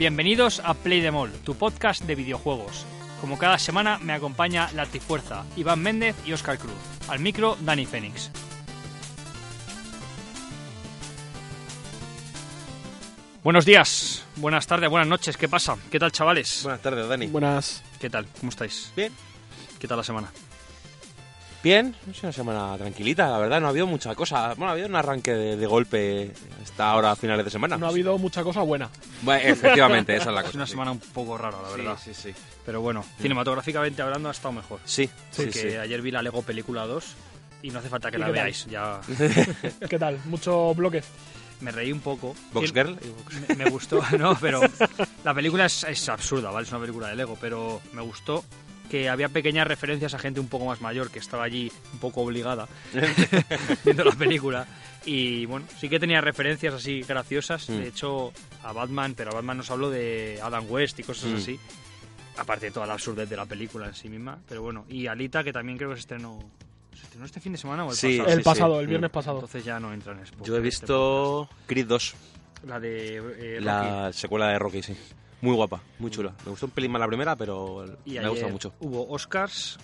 Bienvenidos a Play the Mall, tu podcast de videojuegos. Como cada semana me acompaña la Tifuerza, Iván Méndez y Óscar Cruz. Al micro, Dani Fénix. Buenos días, buenas tardes, buenas noches, ¿qué pasa? ¿Qué tal, chavales? Buenas tardes, Dani. Buenas. ¿Qué tal? ¿Cómo estáis? Bien. ¿Qué tal la semana? Bien, es una semana tranquilita, la verdad, no ha habido mucha cosa. Bueno, ha habido un arranque de, de golpe hasta ahora a finales de semana. No ha habido mucha cosa buena. Bueno, efectivamente, esa es la cosa. Es una sí. semana un poco rara, la verdad. Sí, sí, sí. Pero bueno, cinematográficamente hablando ha estado mejor. Sí, sí, Porque sí. ayer vi la Lego Película 2 y no hace falta que ¿Y la veáis. Ya ¿Qué tal? ¿Mucho bloque? me reí un poco. Box Girl. Me, me gustó, no, pero la película es, es absurda, ¿vale? Es una película de Lego, pero me gustó que había pequeñas referencias a gente un poco más mayor que estaba allí un poco obligada viendo la película. Y bueno, sí que tenía referencias así graciosas, Mm. de hecho, a Batman, pero a Batman nos habló de Adam West y cosas Mm. así. Aparte de toda la absurdez de la película en sí misma, pero bueno. Y Alita, que también creo que se estrenó. ¿Se estrenó este fin de semana o el Sí, pasado? El sí, pasado, sí. el viernes pasado. Entonces ya no entra en Expo. Yo he visto Creed 2, La de eh, Rocky. la secuela de Rocky, sí. Muy guapa, muy chula. Me gustó un pelín más la primera, pero Y me gustado mucho. Hubo Oscars.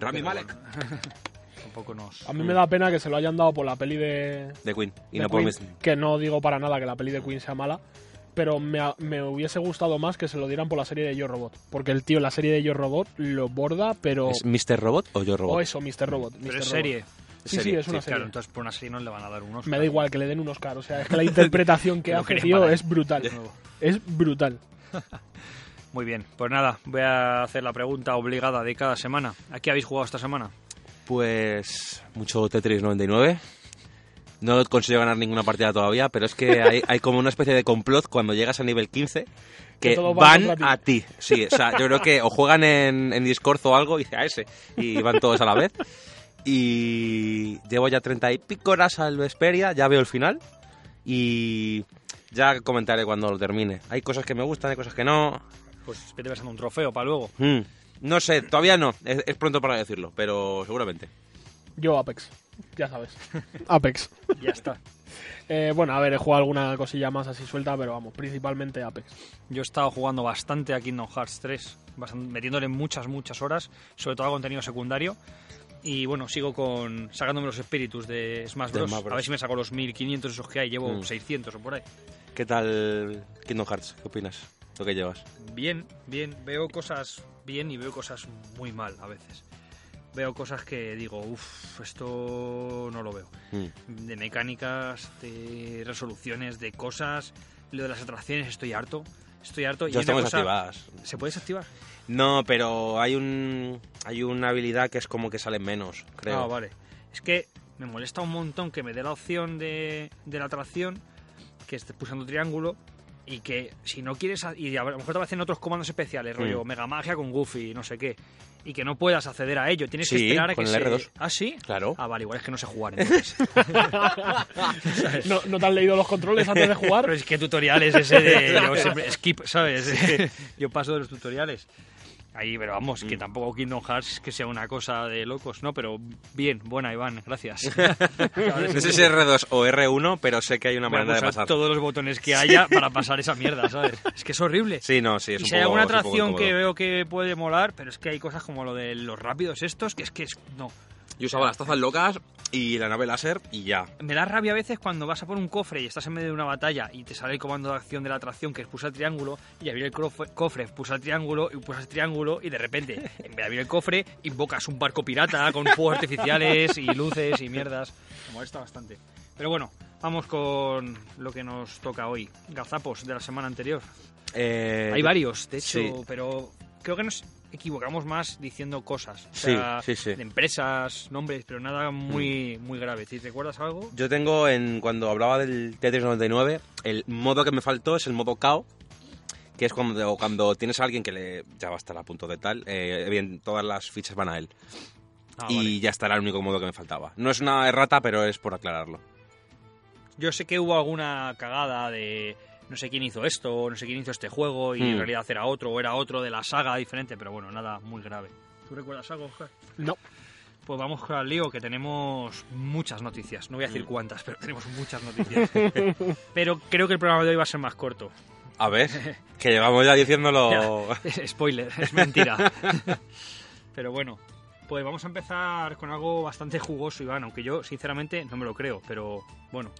Rami pero Malek, Tampoco nos. A mí me da pena que se lo hayan dado por la peli de, de Queen. Y de no por Queen, mis- que no digo para nada que la peli de Queen sea mala, pero me, ha- me hubiese gustado más que se lo dieran por la serie de Yo Robot, porque el tío en la serie de Yo Robot lo borda, pero ¿Es Mr. Robot o Yo Robot? o eso, Mr. Robot. Pero Mr. es Robot. serie. Sí, sí, es una sí, serie. Claro, entonces por una serie no le van a dar un Oscar. Me da igual que le den un Oscar, o sea, es que la interpretación que Pero hace, tío, es brutal. Es brutal. Muy bien, pues nada, voy a hacer la pregunta obligada de cada semana. ¿A qué habéis jugado esta semana? Pues mucho Tetris 99. No consigo ganar ninguna partida todavía, pero es que hay, hay como una especie de complot cuando llegas a nivel 15 que, van a ti. Sí, o sea, yo creo que o juegan en, en Discord o algo y dice a ese y van todos a la vez. Y llevo ya 30 y pico horas al Vesperia, ya veo el final y ya comentaré cuando lo termine. Hay cosas que me gustan, hay cosas que no. Pues vete pasando un trofeo para luego. Mm, no sé, todavía no, es, es pronto para decirlo, pero seguramente. Yo Apex, ya sabes. Apex. Ya está. Eh, bueno, a ver, he jugado alguna cosilla más así suelta, pero vamos, principalmente Apex. Yo he estado jugando bastante a Kingdom Hearts 3, bastan- metiéndole muchas, muchas horas, sobre todo a contenido secundario. Y bueno, sigo con sacándome los espíritus de Smash Bros. Smash Bros. A ver si me saco los 1500 esos que hay, llevo Mm. 600 o por ahí. ¿Qué tal Kingdom Hearts? ¿Qué opinas? ¿Lo que llevas? Bien, bien. Veo cosas bien y veo cosas muy mal a veces. Veo cosas que digo, uff, esto no lo veo. Mm. De mecánicas, de resoluciones, de cosas. Lo de las atracciones, estoy harto. Estoy harto. Una estamos cosa- activadas. ¿Se puede desactivar? No, pero hay un hay una habilidad que es como que salen menos, creo. Ah, vale. Es que me molesta un montón que me dé la opción de, de la atracción, que esté pulsando triángulo, y que si no quieres... Y a lo mejor te aparecen otros comandos especiales, rollo Mm. Mega Magia con Goofy, no sé qué. Y que no puedas acceder a ello. Tienes que Sí, esperar a con que el se... R2. ¿Ah, sí? Claro. Ah, vale, igual es que no sé jugar entonces. ¿No, ¿No te han leído los controles antes de jugar? Pero es que tutoriales ese de... yo siempre- skip, ¿sabes? yo paso de los tutoriales. Ahí, pero vamos, Mm. que tampoco Kingdom Hearts es que sea una cosa de locos, ¿no? Pero bien, buena, Iván, gracias. No sé si es R2 o R1, pero sé que hay una manera de pasar. todos los botones que haya para pasar esa mierda, ¿sabes? Es que es horrible. Sí, no, sí, es y un si hay poco- alguna un poco atracción que veo que puede molar, pero es que hay cosas como lo de los rápidos estos, que es que es, no. Yo usaba las tazas locas y la nave láser y ya. Me da rabia a veces cuando vas a por un cofre y estás en medio de una batalla y te sale el comando de acción de la atracción que es pulsa el triángulo y abrir el crof- cofre, pulsa el triángulo y pulsa el triángulo y de repente, en vez de abrir el cofre, invocas un barco pirata con fuegos artificiales y luces y mierdas. Me molesta bastante. Pero bueno, vamos con lo que nos toca hoy. Gazapos de la semana anterior. Eh, Hay varios, de hecho, sí. pero creo que no es... equivocamos más diciendo cosas. O Sí, sea, sí, sí. De empresas, nombres, pero nada muy, muy grave. ¿Te recuerdas algo? Yo tengo, en cuando hablaba del Tetris 99, el modo que me faltó es el modo KO, que es cuando, cuando tienes a alguien que le ya va a estar a punto de tal, eh, bien, todas las fichas van a él. Ah, y vale. ya estará el único modo que me faltaba. No es una errata, pero es por aclararlo. Yo sé que hubo alguna cagada de no sé quién hizo esto, no sé quién hizo este juego y en Hmm. realidad era otro o era otro de la saga diferente, pero bueno, nada muy grave. ¿Tú recuerdas algo, Oscar? No. Pues vamos al lío, que tenemos muchas noticias. No voy a Hmm. decir cuántas, pero tenemos muchas noticias. pero creo que el programa de hoy va a ser más corto. A ver, que llevamos ya diciéndolo... Ya, Spoiler, es mentira. pero bueno, pues vamos a empezar con algo bastante jugoso, Iván, aunque yo sinceramente no me lo creo, pero bueno,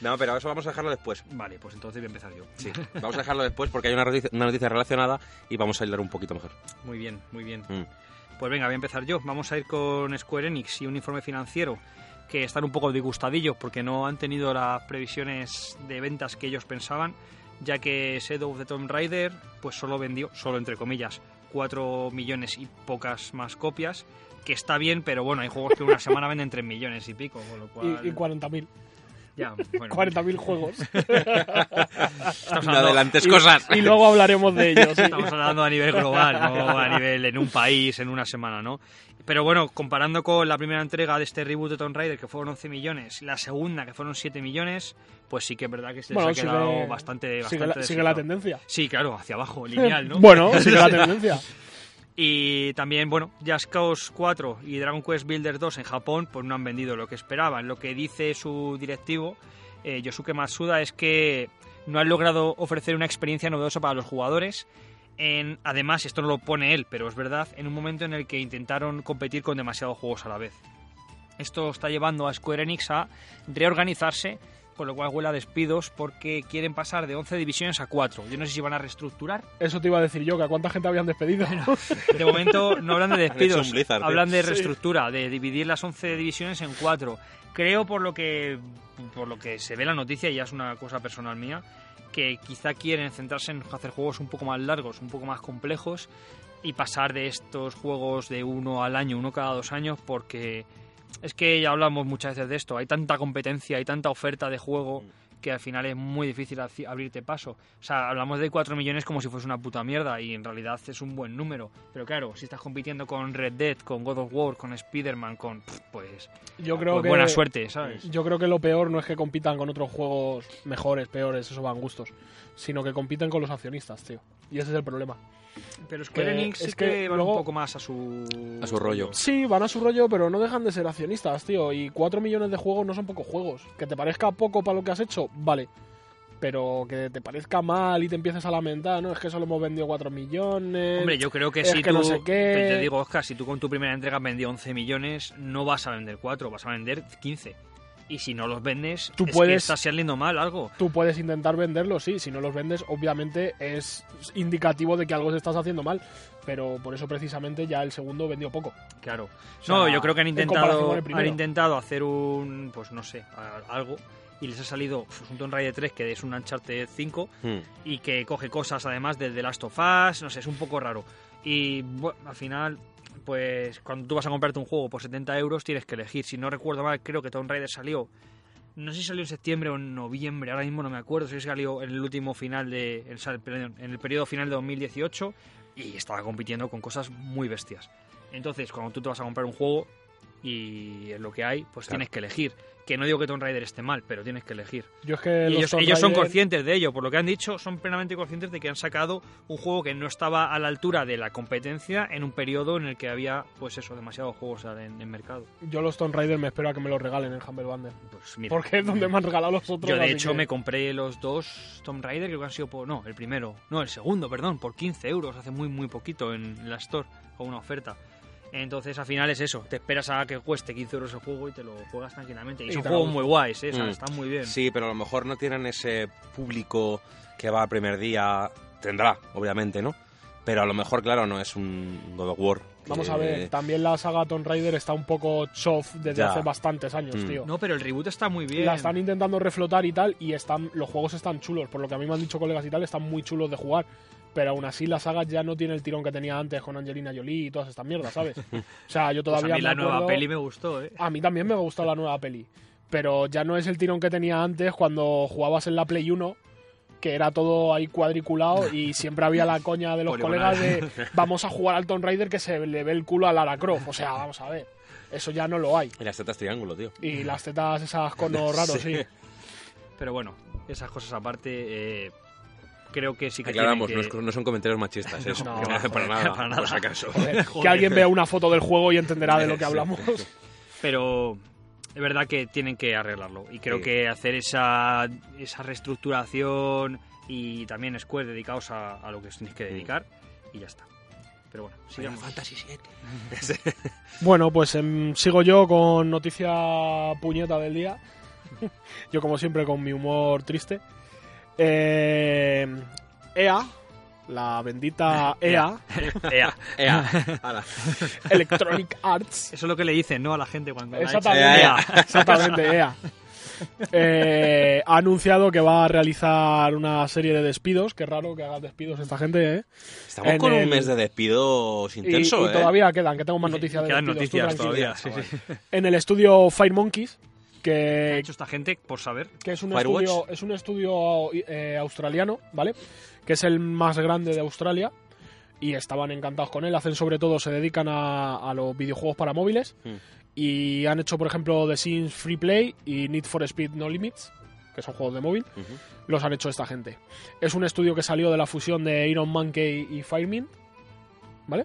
No, pero eso vamos a dejarlo después. vale, pues entonces voy a empezar yo. Sí, vamos a dejarlo después porque hay una noticia, una noticia relacionada y vamos a hilar un poquito mejor. Muy bien, muy bien. Mm. Pues venga, voy a empezar yo. Vamos a ir con Square Enix y un informe financiero que están un poco disgustadillos porque no han tenido las previsiones de ventas que ellos pensaban, ya que Shadow of the Tomb Raider pues solo vendió, solo entre comillas, 4 millones y pocas más copias, que está bien, pero bueno, hay juegos que en una semana venden 3 millones y pico, con lo cual... Y, y 40.000. ya, bueno, 40.000 juegos. estamos hablando- adelantes Y- cosas. Y luego hablaremos de ellos. sí. Estamos hablando a nivel global, no a nivel en un país, en una semana, ¿no? Pero bueno, comparando con la primera entrega de este reboot de Tomb Raider, que fueron 11 millones, la segunda, que fueron 7 millones, pues sí que es verdad que se les Bueno, ha quedado sigue, bastante, sigue, la, sigue la tendencia. Sí, claro, hacia abajo, lineal, ¿no? Bueno, sigue la tendencia. Y también, bueno, Just Cause 4 y Dragon Quest Builder 2 en Japón, pues no han vendido lo que esperaban. Lo que dice su directivo, eh, Yosuke Matsuda, es que no han logrado ofrecer una experiencia novedosa para los jugadores. En, además, esto no lo pone él, pero es verdad, en un momento en el que intentaron competir con demasiados juegos a la vez. Esto está llevando a Square Enix a reorganizarse, con lo cual huele a despidos porque quieren pasar de 11 divisiones a 4. Yo no sé si van a reestructurar Eso te iba a decir yo, que a cuánta gente habían despedido. de momento no hablan de despidos, Blizzard, hablan de Sí. reestructura, de dividir las 11 divisiones en 4. Creo por lo que por lo que se ve la noticia, y ya es una cosa personal mía, que quizá quieren centrarse en hacer juegos un poco más largos, un poco más complejos y pasar de estos juegos de uno al año, uno cada dos años, porque es que ya hablamos muchas veces de esto, hay tanta competencia, hay tanta oferta de juego que al final es muy difícil abrirte paso. O sea, hablamos de 4 millones como si fuese una puta mierda y en realidad es un buen número. Pero claro, si estás compitiendo con Red Dead, con God of War, con Spider-Man, con... Pues, Yo creo pues que buena suerte, ¿sabes? Yo creo que lo peor no es que compitan con otros juegos mejores, peores, eso van gustos, sino que compiten con los accionistas, tío. Y ese es el problema. Pero Square que- Enix sí es que, que van luego- un poco más a su... A su rollo. Sí, van a su rollo, pero no dejan de ser accionistas, tío. Y 4 millones de juegos no son pocos juegos. Que te parezca poco para lo que has hecho, vale. Pero que te parezca mal y te empieces a lamentar, ¿no? Es que solo hemos vendido 4 millones. Hombre, yo creo que es si que tú, no sé qué. pero te digo, Oscar, si tú con tu primera entrega has vendido 11 millones, no vas a vender 4, vas a vender 15. Y si no los vendes, Tú es que puedes- estás saliendo mal algo. Tú puedes intentar venderlos, sí. Si no los vendes, obviamente es indicativo de que algo se estás haciendo mal. Pero por eso precisamente ya el segundo vendió poco. Claro. O sea, no, yo creo que han intentado, han intentado hacer un, pues no sé, a- algo y les ha salido pues, un Tomb Raider 3 que es un Uncharted 5 Hmm. y que coge cosas además del The Last of Us, no sé, es un poco raro. Y bueno, al final, pues cuando tú vas a comprarte un juego por 70 euros tienes que elegir. Si no recuerdo mal, creo que Tomb Raider salió, no sé si salió en septiembre o en noviembre, ahora mismo no me acuerdo, si salió en el último final de, en el- perdón, en el periodo final de 2018 y estaba compitiendo con cosas muy bestias. Entonces, cuando tú te vas a comprar un juego y es lo que hay, pues Claro. tienes que elegir. Que no digo que Tomb Raider esté mal, pero tienes que elegir. Yo es que ellos, son conscientes de ello, por lo que han dicho, son plenamente conscientes de que han sacado un juego que no estaba a la altura de la competencia en un periodo en el que había, pues eso, demasiados juegos en, en mercado. Yo los Tomb Raider me espero a que me los regalen en Humble Bundle. Pues mira, Porque es donde me han regalado los otros. yo de hecho que- me compré los dos Tomb Raider, creo que han sido por, no, el primero, no, el segundo, perdón, por 15 euros, hace muy, muy poquito en la Store, con una oferta. Entonces, al final es eso, te esperas a que cueste 15 euros el juego y te lo juegas tranquilamente. Y, Y son juegos muy guays, ¿eh? O sea, Mm. están muy bien. Sí, pero a lo mejor no tienen ese público que va al primer día. Tendrá, obviamente, ¿no? Pero a lo mejor, claro, no es un God of War. que- Vamos a ver, también la saga Tomb Raider está un poco chof desde Ya. hace bastantes años, Mm. tío. No, pero el reboot está muy bien. La están intentando reflotar y tal, y están los juegos están chulos. Por lo que a mí me han dicho colegas y tal, están muy chulos de jugar. Pero aún así la saga ya no tiene el tirón que tenía antes con Angelina Jolie y todas estas mierdas, ¿sabes? O sea, yo Pues a todavía mí me la nueva peli me gustó, ¿eh? A mí también me gustó la nueva peli, pero ya no es el tirón que tenía antes cuando jugabas en la Play 1 que era todo ahí cuadriculado y siempre había la coña de los colegas de vamos a jugar al Tomb Raider que se le ve el culo a Lara Croft. O sea, vamos a ver. Eso ya no lo hay. Y las tetas triángulo, tío. Y las tetas esas conos raros, sí. Pero bueno, esas cosas aparte, eh, creo que sí que Aclaramos, no, que... es- no son comentarios machistas, eso. No, no hace para joder, nada, para nada. por si acaso. Joder, que Joder. alguien vea una foto del juego y entenderá de lo que hablamos. Pero es verdad que tienen que arreglarlo. Y creo Sí. que hacer esa, esa reestructuración y también Square dedicados a, a lo que os tenéis que dedicar y ya está. Pero bueno, sigamos. Fantasy 7. Bueno, pues em, sigo yo con noticia puñeta del día. yo, como siempre, con mi humor triste. Eh, EA, la bendita EA, Ea. Ea. Electronic Arts. Eso es lo que le dicen, ¿no? A la gente cuando. Exactamente, Ea. exactamente, EA. Eh, ha anunciado que va a realizar una serie de despidos. Qué raro que haga despidos esta gente, ¿eh? Estamos En con un mes de despidos Y, intenso, y ¿eh? todavía quedan, que tengo más noticias de Quedan despidos, noticias todavía. Sí, sí. En el estudio Fire Monkeys, ¿Qué ha que, hecho esta gente por saber? que es un Firewatch. estudio, es un estudio eh, australiano, ¿vale? Que es el más grande de Australia y estaban encantados con él. Hacen sobre todo, se dedican a, a los videojuegos para móviles Hmm. y han hecho, por ejemplo, The Sims Free Play y Need for Speed No Limits, que son juegos de móvil. Los han hecho esta gente. Es un estudio que salió de la fusión de Iron Monkey y Firemin, ¿vale?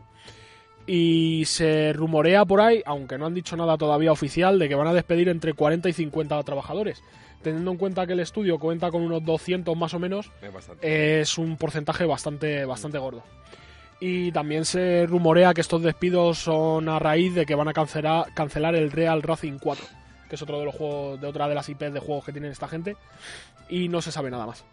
Y se rumorea por ahí, aunque no han dicho nada todavía oficial, de que van a despedir entre 40 y 50 trabajadores. Teniendo en cuenta que el estudio cuenta con unos 200 más o menos, Es un porcentaje bastante, bastante gordo. Y también se rumorea que estos despidos son a raíz de que van a cancelar, cancelar el Real Racing 4, que es otro de los juegos, de otra de las IPs de juegos que tienen esta gente, y no se sabe nada más.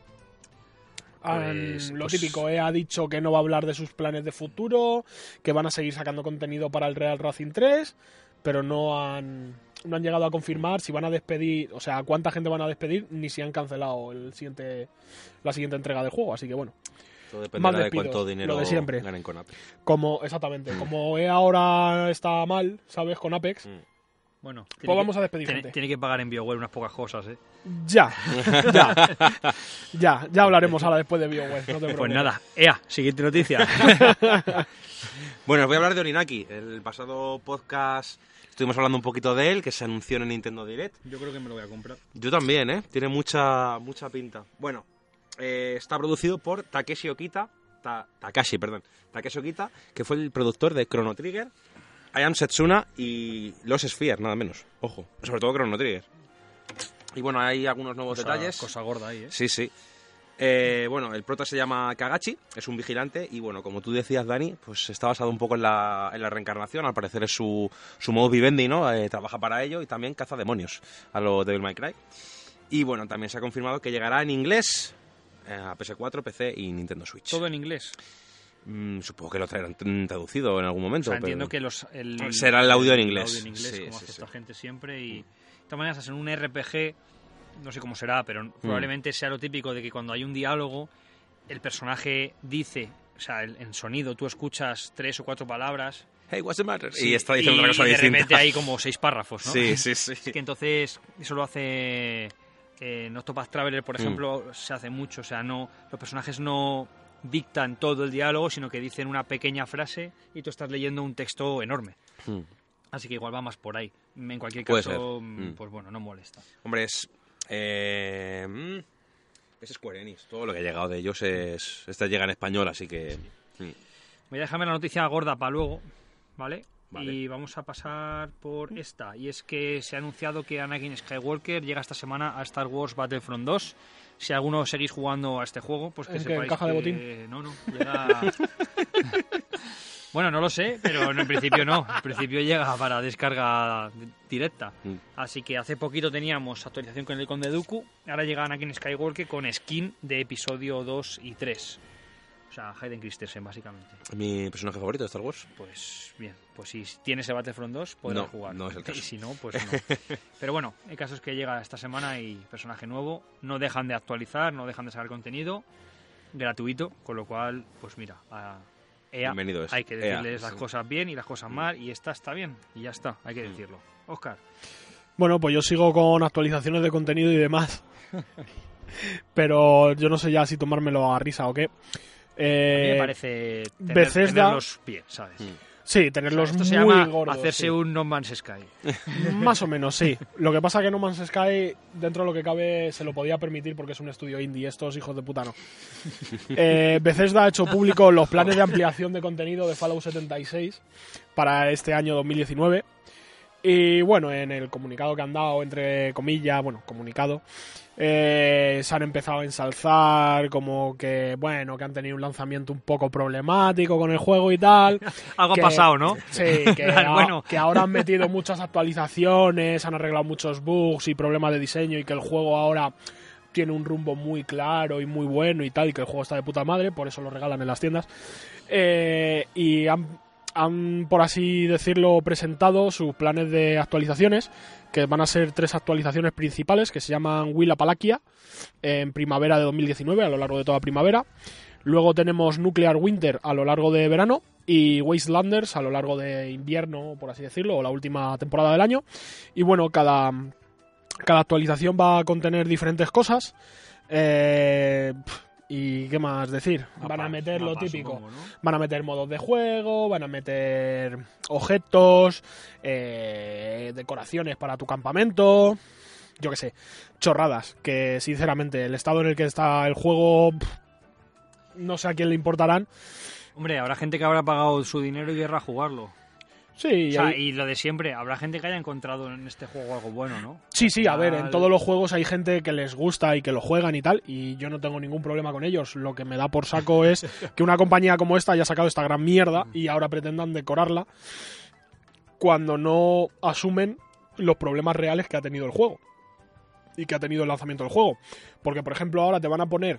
Pues- lo pues- típico, eh, ha dicho que no va a hablar de sus planes de futuro, que van a seguir sacando contenido para el Real Racing 3, pero no han, no han llegado a confirmar si van a despedir, o sea, cuánta gente van a despedir, ni si han cancelado el siguiente, la siguiente entrega del juego. Así que bueno, Todo dependerá de despidos, cuánto lo dinero de siempre. ganen con Apple. como exactamente, como EA ahora está mal, ¿sabes? Con Apex, Mm. Bueno, tiene pues vamos que- a despedir tiene, gente. tiene que pagar en BioWare unas pocas cosas, ¿eh? Ya, ya, ya, ya hablaremos ahora después de BioWare. no te Pues nada, Ea, siguiente noticia. Bueno, os voy a hablar de Orinaki. El pasado podcast estuvimos hablando un poquito de él, que se anunció en el Nintendo Direct. Yo creo que me lo voy a comprar. Yo también, ¿eh? Tiene mucha, mucha pinta. Bueno, eh, está producido por Takeshi Okita. Ta- Takashi, perdón. Takeshi Okita, que fue el productor de Chrono Trigger, I Am Setsuna y Los Sphere, nada menos. Ojo, sobre todo Chrono Trigger. Y bueno, hay algunos nuevos Cosa, detalles. cosa gorda ahí, ¿eh? Sí, sí. Eh, bueno, el prota se llama Kagachi, es un vigilante y bueno, como tú decías, Dani, pues está basado un poco en la, en la reencarnación, al parecer es su, su modo vivendi, ¿no? Eh, trabaja para ello y también caza demonios a lo Devil May Cry. Y bueno, también se ha confirmado que llegará en inglés eh, a PS4, PC y Nintendo Switch. Todo en inglés. Mm, supongo que lo traerán mm, traducido en algún O momento. sea, pero- entiendo que los, el, Será el audio en el inglés. audio en inglés, Sí, como sí, hace sí. esta gente siempre. Y de todas maneras, en un RPG, no sé cómo será, pero probablemente sea lo típico de que cuando hay un diálogo, el personaje dice, o sea, el- en sonido, tú escuchas tres o cuatro palabras. Hey, what's the matter? y está diciendo otra cosa y de distinta. repente hay como seis párrafos, ¿no? Sí, sí, sí. Es que entonces eso lo hace eh, en Octopath Traveler, por Mm. ejemplo, se hace mucho. O sea, no los personajes no dictan todo el diálogo, sino que dicen una pequeña frase y tú estás leyendo un texto enorme. Mm. Así que igual va más por ahí. En cualquier caso, mm, Mm. pues bueno, no molesta. Hombre, es. Eh, mm, es Square Enix. Todo lo que ha llegado de ellos es. Este llega en español, así que. mm. Voy a dejarme la noticia gorda para luego, ¿vale? Vale. Y vamos a pasar por esta. Y es que se ha anunciado que Anakin Skywalker llega esta semana a Star Wars Battlefront 2. Si alguno seguís jugando a este juego, pues que ¿En sepáis caja de botín? No, no, llega... bueno, no lo sé, pero en principio no. En principio llega para descarga di- directa. Mm. Así que hace poquito teníamos actualización con el Conde Dooku. Ahora llega Anakin Skywalker con skin de episodio 2 y 3. O sea, Hayden Christensen, básicamente. Mi personaje favorito de Star Wars. Pues bien, pues si tienes el Battlefront 2 podrás No, jugar. no es el caso. Y si no, pues no. Pero bueno, el caso es que llega esta semana y personaje nuevo. No dejan de actualizar, no dejan de sacar contenido. gratuito, con lo cual, pues mira, a EA es. hay que EA, decirles las sí. cosas bien y las cosas mal, y esta está bien, y ya está, hay que decirlo. Oscar, Bueno, pues yo sigo con actualizaciones de contenido y demás. Pero yo no sé ya si tomármelo a risa o qué. A mí Eh, me parece tener, Bethesda- tenerlos bien, ¿sabes? Mm. Sí, O sea, tenerlos esto muy se llama gordos. hacerse sí. un No Man's Sky. Más o menos, sí. Lo que pasa que No Man's Sky, dentro de lo que cabe, se lo podía permitir porque es un estudio indie. Estos hijos de puta no. Eh, Bethesda ha hecho público los planes de ampliación de contenido de Fallout 76 para este año 2019. Y bueno, en el comunicado que han dado, entre comillas, bueno, comunicado, eh, se han empezado a ensalzar como que, bueno, que han tenido un lanzamiento un poco problemático con el juego y tal. Algo que- ha pasado, ¿no? Sí, que, bueno. que ahora han metido muchas actualizaciones, han arreglado muchos bugs y problemas de diseño y que el juego ahora tiene un rumbo muy claro y muy bueno y tal, y que el juego está de puta madre, por eso lo regalan en las tiendas. Eh, y han, han, por así decirlo, presentado sus planes de actualizaciones, que van a ser tres actualizaciones principales, que se llaman Will Apalakia, en primavera de 2019, a lo largo de toda primavera. Luego tenemos Nuclear Winter a lo largo de verano y Wastelanders a lo largo de invierno, por así decirlo, o la última temporada del año. Y bueno, cada, cada actualización va a contener diferentes cosas. Eh, ¿Y qué más decir? Van a meter lo típico. supongo, ¿no? Van a meter modos de juego, van a meter objetos, eh, decoraciones para tu campamento, yo qué sé, chorradas, que sinceramente el estado en el que está el juego no sé a quién le importarán. Hombre, habrá gente que habrá pagado su dinero y querrá jugarlo. Sí, O sea, hay- y lo de siempre, habrá gente que haya encontrado en este juego algo bueno, ¿no? sí, sí, a ver, en todos los juegos hay gente que les gusta y que lo juegan y tal, y yo no tengo ningún problema con ellos. Lo que me da por saco es que una compañía como esta haya sacado esta gran mierda y ahora pretendan decorarla cuando no asumen los problemas reales que ha tenido el juego y que ha tenido el lanzamiento del juego. Porque, por ejemplo, ahora te van a poner,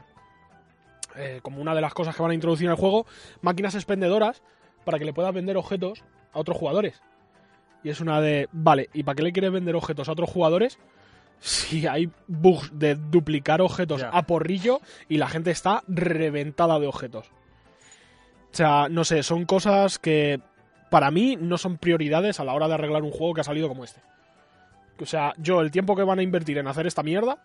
eh, como una de las cosas que van a introducir en el juego, máquinas expendedoras para que le puedas vender objetos a otros jugadores. Y es una de, vale, ¿y para qué le quieres vender objetos a otros jugadores? Si hay bugs de duplicar objetos a porrillo y la gente está reventada de objetos. O sea, no sé, son cosas que para mí no son prioridades a la hora de arreglar un juego que ha salido como este. O sea, yo el tiempo que van a invertir en hacer esta mierda,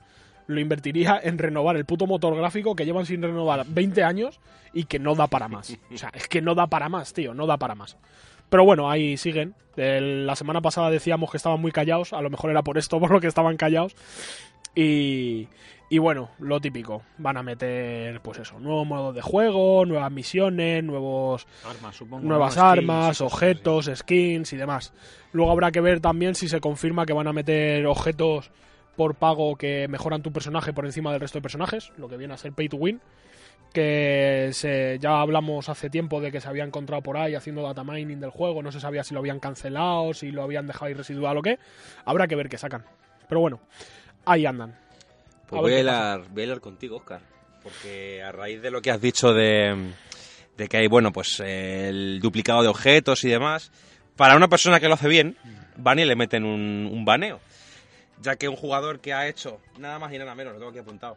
lo invertiría en renovar el puto motor gráfico que llevan sin renovar 20 años y que no da para más. O sea, es que no da para más, tío, no da para más. Pero bueno, ahí siguen. El- la semana pasada decíamos que estaban muy callados, a lo mejor era por esto, por lo que estaban callados. Y, y bueno, lo típico. Van a meter, pues eso, nuevos modos de juego, nuevas misiones, nuevos Armas, supongo. nuevas armas, Skins objetos, skins y demás. Luego habrá que ver también si se confirma que van a meter objetos por pago que mejoran tu personaje por encima del resto de personajes, lo que viene a ser pay to win. Que se, ya hablamos hace tiempo de que se había encontrado por ahí haciendo data mining del juego, no se sabía si lo habían cancelado, si lo habían dejado ahí residual o qué. Habrá que ver qué sacan. Pero bueno, ahí andan. Pues A voy a, hilar, voy a hilar contigo, Oscar. Porque a raíz de lo que has dicho de, de que hay, bueno, pues el duplicado de objetos y demás, para una persona que lo hace bien, van y le meten un, un baneo. Ya que un jugador que ha hecho, nada más y nada menos, lo tengo aquí apuntado,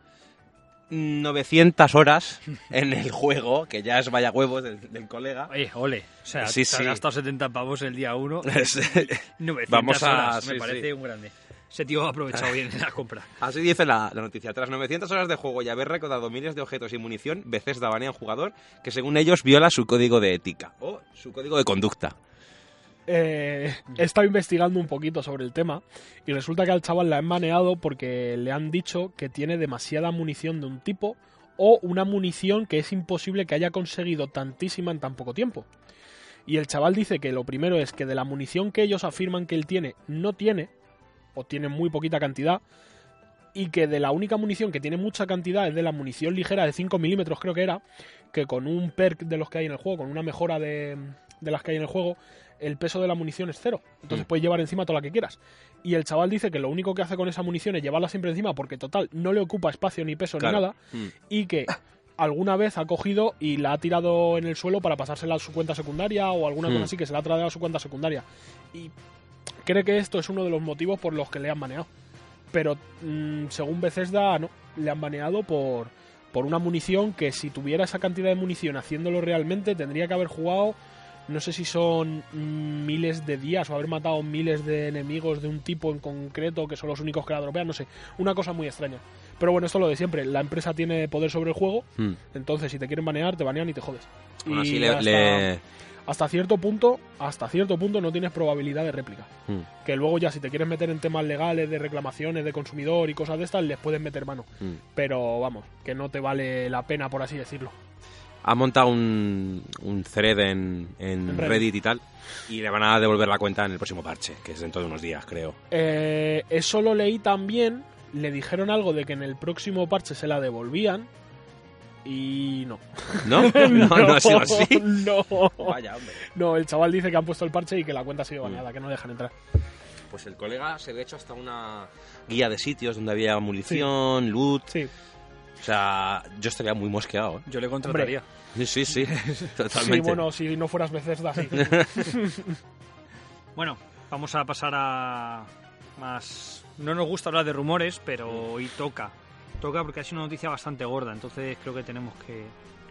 900 horas en el juego, que ya es vaya huevos del, del colega. Oye, ole. O sea, Sí, te has gastado 70 pavos el día 1. 900 Vamos a- horas. sí, Me parece sí. un grande. Ese tío ha aprovechado bien la compra. Así dice la, la noticia. Tras 900 horas de juego y haber recaudado miles de objetos y munición, Bethesda banea a un jugador que según ellos viola su código de ética o su código de conducta. Eh, he estado investigando un poquito sobre el tema y resulta que al chaval la han maneado porque le han dicho que tiene demasiada munición de un tipo o una munición que es imposible que haya conseguido tantísima en tan poco tiempo. Y el chaval dice que lo primero es que de la munición que ellos afirman que él tiene, no tiene, o tiene muy poquita cantidad, y que de la única munición que tiene mucha cantidad es de la munición ligera de 5 milímetros, creo que era, que con un perk de los que hay en el juego, con una mejora de, de las que hay en el juego, el peso de la munición es cero. Entonces Mm. puedes llevar encima todo lo que quieras. Y el chaval dice que lo único que hace con esa munición es llevarla siempre encima porque total no le ocupa espacio ni peso Claro. ni nada. Mm. Y que alguna vez ha cogido y la ha tirado en el suelo para pasársela a su cuenta secundaria o alguna Mm. cosa así que se la ha traído a su cuenta secundaria. Y cree que esto es uno de los motivos por los que le han baneado. Pero mm, según Bethesda, no. Le han baneado por, por una munición que si tuviera esa cantidad de munición haciéndolo realmente tendría que haber jugado no sé si son miles de días o haber matado miles de enemigos de un tipo en concreto que son los únicos que la dropean, no sé, una cosa muy extraña. Pero bueno, esto es lo de siempre, la empresa tiene poder sobre el juego, Hmm. entonces si te quieren banear, te banean y te jodes. Y así le- hasta, le- hasta cierto punto, hasta cierto punto no tienes probabilidad de réplica. Hmm, Que luego ya si te quieres meter en temas legales de reclamaciones de consumidor y cosas de estas, les puedes meter mano. hmm. Pero vamos, que no te vale la pena, por así decirlo. Ha montado un, un thread en, en En Reddit. Reddit y tal. Y le van a devolver la cuenta en el próximo parche, que es dentro de unos días, creo. Eh, eso lo leí también. Le dijeron algo de que en el próximo parche se la devolvían. Y no. ¿No? No, no, ha sido así. No. Vaya, hombre. No, el chaval dice que han puesto el parche y que la cuenta ha sido baneada, que no dejan entrar. Pues el colega se había hecho hasta una guía de sitios donde había munición, loot. Sí. O sea, yo estaría muy mosqueado. ¿eh? Yo le contrataría. Sí, sí, sí. Sí, Totalmente. bueno, si no fueras Bethesda, sí. Bueno, vamos a pasar a más... No nos gusta hablar de rumores, pero hoy toca. Toca porque ha sido una noticia bastante gorda, entonces creo que tenemos que,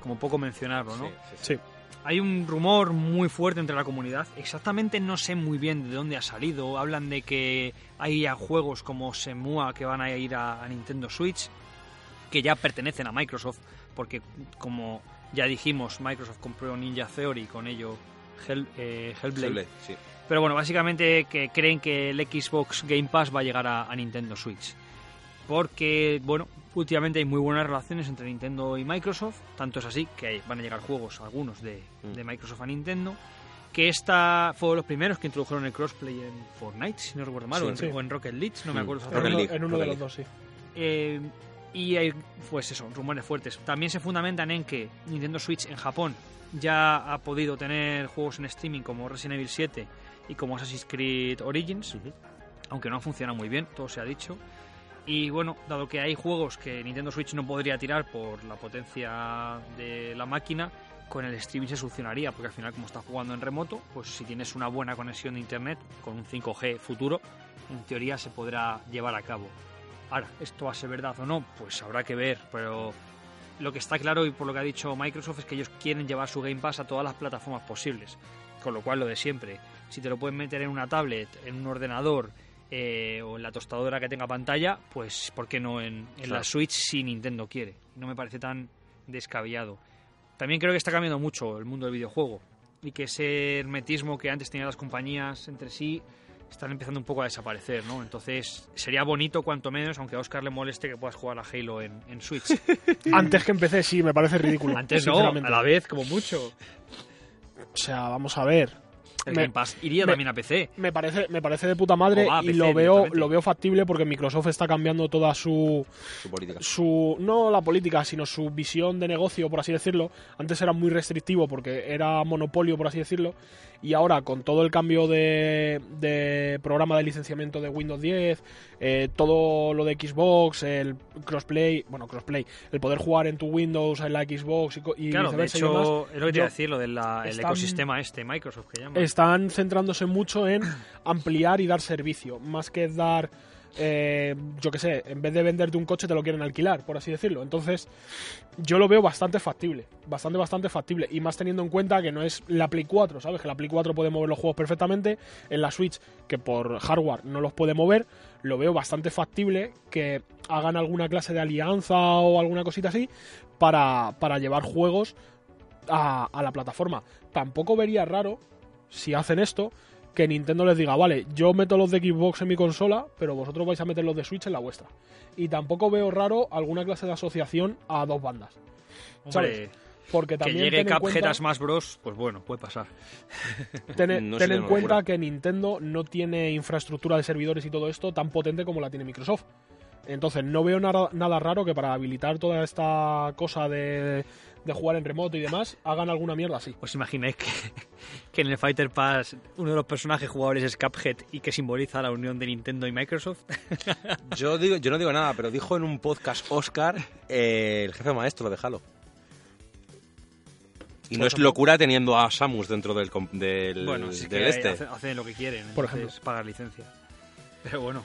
como poco mencionarlo, ¿no? Sí, sí, sí. Sí. Hay un rumor muy fuerte entre la comunidad. Exactamente no sé muy bien de dónde ha salido. Hablan de que hay juegos como Semua que van a ir a, a Nintendo Switch, que ya pertenecen a Microsoft, porque como ya dijimos, Microsoft compró Ninja Theory y con ello Hell, eh, Hellblade. Hellblade, sí. Pero bueno, básicamente que creen que el Xbox Game Pass va a llegar a, a Nintendo Switch. Porque, bueno, últimamente hay muy buenas relaciones entre Nintendo y Microsoft. Tanto es así que van a llegar juegos, algunos de, de Microsoft a Nintendo. Que esta fue de los primeros que introdujeron el crossplay en Fortnite, si no recuerdo mal, Sí, o, en, sí. o en Rocket League, no me Mm. acuerdo En uno, de los dos, sí. Eh, y hay, pues eso, rumores fuertes. También se fundamentan en que Nintendo Switch en Japón ya ha podido tener juegos en streaming como Resident Evil 7 y como Assassin's Creed Origins, aunque no funciona muy bien, todo se ha dicho. Y bueno, dado que hay juegos que Nintendo Switch no podría tirar por la potencia de la máquina, con el streaming se solucionaría, porque al final como estás jugando en remoto, pues si tienes una buena conexión de internet con un 5G futuro, en teoría se podrá llevar a cabo. Ahora, ¿esto va a ser verdad o no? Pues habrá que ver, pero lo que está claro y por lo que ha dicho Microsoft es que ellos quieren llevar su Game Pass a todas las plataformas posibles. Con lo cual, lo de siempre, si te lo pueden meter en una tablet, en un ordenador eh, o en la tostadora que tenga pantalla, pues ¿por qué no en, en la. Switch si Nintendo quiere? No me parece tan descabellado. También creo que está cambiando mucho el mundo del videojuego y que ese hermetismo que antes tenían las compañías entre sí están empezando un poco a desaparecer, ¿no? Entonces sería bonito cuanto menos, aunque a Oscar le moleste que puedas jugar a Halo en, en Switch. Antes que empecé, sí, me parece ridículo. Antes no, a la vez, como mucho. O sea, vamos a ver. El Me- Game Pass iría me- también a PC. Me parece, me parece de puta madre y PC lo veo, lo veo factible porque Microsoft está cambiando toda su, Su política. su no la política, sino su visión de negocio, por así decirlo. Antes era muy restrictivo porque era monopolio, por así decirlo, y ahora con todo el cambio de, de programa de licenciamiento de Windows 10, eh, todo lo de Xbox, el crossplay, bueno, crossplay, el poder jugar en tu Windows, en la Xbox y, Claro, de viceversa y demás, hecho, es lo que te iba a decir, lo del el están- ecosistema este, Microsoft, que llaman. están centrándose mucho en ampliar y dar servicio, más que dar, eh, yo qué sé, en vez de venderte un coche te lo quieren alquilar, por así decirlo. Entonces, yo lo veo bastante factible, bastante, bastante factible. Y más teniendo en cuenta que no es la Play 4, ¿sabes? Que la Play 4 puede mover los juegos perfectamente, en la Switch, que por hardware no los puede mover, lo veo bastante factible que hagan alguna clase de alianza o alguna cosita así para, para llevar juegos a, a la plataforma. Tampoco vería raro si hacen esto, que Nintendo les diga, vale, yo meto los de Xbox en mi consola, pero vosotros vais a meter los de Switch en la vuestra. Y tampoco veo raro alguna clase de asociación a dos bandas. Hombre, Porque que también llegue ten en Cuphead cuenta, a Smash Bros, pues bueno, puede pasar. ten- No ten sería en cuenta locura. que Nintendo no tiene infraestructura de servidores y todo esto tan potente como la tiene Microsoft. Entonces no veo nada, nada raro que para habilitar toda esta cosa de, de jugar en remoto y demás, hagan alguna mierda así. ¿Os imagináis que, que en el Fighter Pass uno de los personajes jugables es Cuphead y que simboliza la unión de Nintendo y Microsoft? Yo, digo, yo no digo nada, pero dijo en un podcast Oscar eh, el jefe maestro de Halo. Y no es locura teniendo a Samus dentro del, com- del, bueno, sí del que este. hace- hacen lo que quieren, Por entonces ejemplo. pagar licencia. Pero bueno,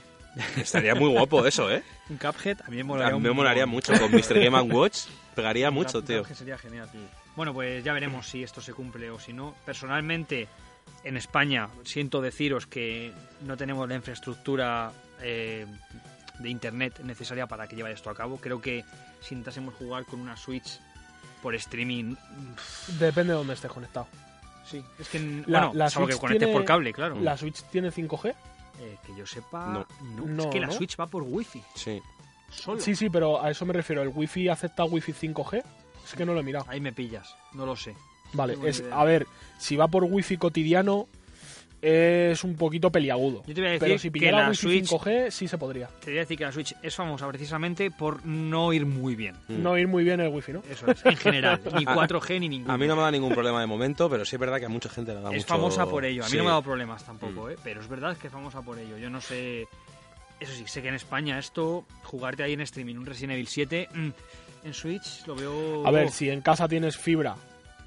Estaría muy guapo eso, ¿eh? Un Cuphead a mí me A molaría mí me molaría mucho. Con Mr. Game Watch pegaría mucho, Cup- tío. Sería genial, tío. Bueno, pues ya veremos si esto se cumple o si no. Personalmente, en España, siento deciros que no tenemos la infraestructura eh, de internet necesaria para que lleve esto a cabo. Creo que si intentásemos jugar con una Switch por streaming, Depende de dónde estés conectado. sí, es que La- bueno, la salvo que Switch conectes tiene- por cable, claro. ¿La Switch tiene 5G? Eh, que yo sepa, No. no. No, es que la ¿no? Switch va por Wi-Fi. Sí. Solo. Sí, sí, pero a eso me refiero. ¿El Wi-Fi acepta Wi-Fi 5G? Es que no lo he mirado. Ahí me pillas, no lo sé. Vale, es, idea. a ver, si va por Wi-Fi cotidiano es un poquito peliagudo. Yo te voy a decir Pero si que la Switch 5G sí se podría. Te voy a decir que la Switch es famosa precisamente por no ir muy bien. Mm. No ir muy bien el Wi-Fi, ¿no? Eso es, en general. Ni 4G ni ninguno. A mí no me da ningún problema de momento, pero sí es verdad que a mucha gente le da es mucho... famosa por ello. A mí Sí. no me ha dado problemas tampoco, Mm. ¿eh? Pero es verdad que es famosa por ello. Yo no sé... Eso sí, sé que en España esto, jugarte ahí en streaming un Resident Evil 7, mm, en Switch lo veo... A ver, si en casa tienes fibra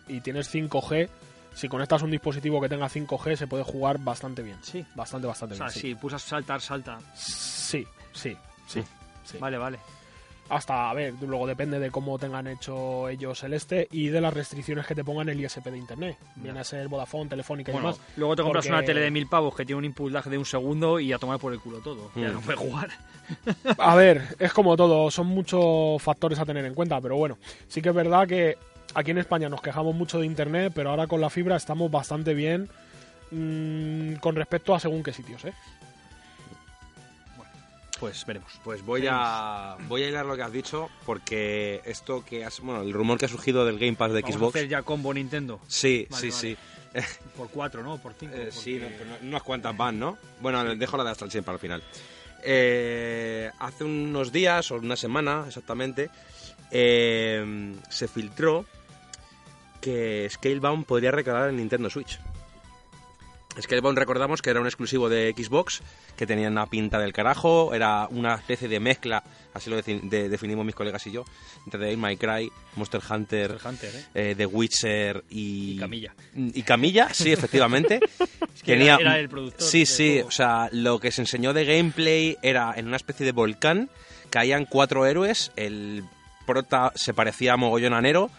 y tienes 5G, si conectas un dispositivo que tenga 5G se puede jugar bastante bien. Sí. Bastante, bastante O sea, bien. si pulsas saltar, salta. Sí, sí, sí. Mm. sí. Vale, vale. Hasta, a ver, luego depende de cómo tengan hecho ellos el este y de las restricciones que te pongan el ISP de internet. Viene a ser Vodafone, Telefónica y demás. luego te compras porque- una tele de mil pavos que tiene un input lag de un segundo y a tomar por el culo todo. Ya Mm. no puedes jugar. A ver, es como todo, son muchos factores a tener en cuenta, pero bueno, sí que es verdad que aquí en España nos quejamos mucho de internet, pero ahora con la fibra estamos bastante bien mm, con respecto a según qué sitios, ¿eh? Pues veremos. Pues voy a voy a hilar lo que has dicho porque esto que has bueno el rumor que ha surgido del Game Pass de Vamos a Xbox hacer ya combo Nintendo. sí Vale, sí vale. sí Por cuatro, ¿no? Por cinco. Eh, sí no- porque- no- unas cuantas van no bueno dejo la de hasta el 100 para el final Eh, hace unos días o una semana exactamente eh, se filtró que Scalebound podría recalar en Nintendo Switch Scalebound recordamos que era un exclusivo de Xbox, que tenía una pinta del carajo, era una especie de mezcla, así lo defi- de- definimos mis colegas y yo, entre Devil May Cry, Monster Hunter, Hunter, ¿eh? eh, The Witcher y... Y Camilla. Y Camilla, sí, efectivamente. que era- era el productor Sí, sí, o sea, lo que se enseñó de gameplay era en una especie de volcán, caían cuatro héroes, el prota se parecía a mogollón a Nero,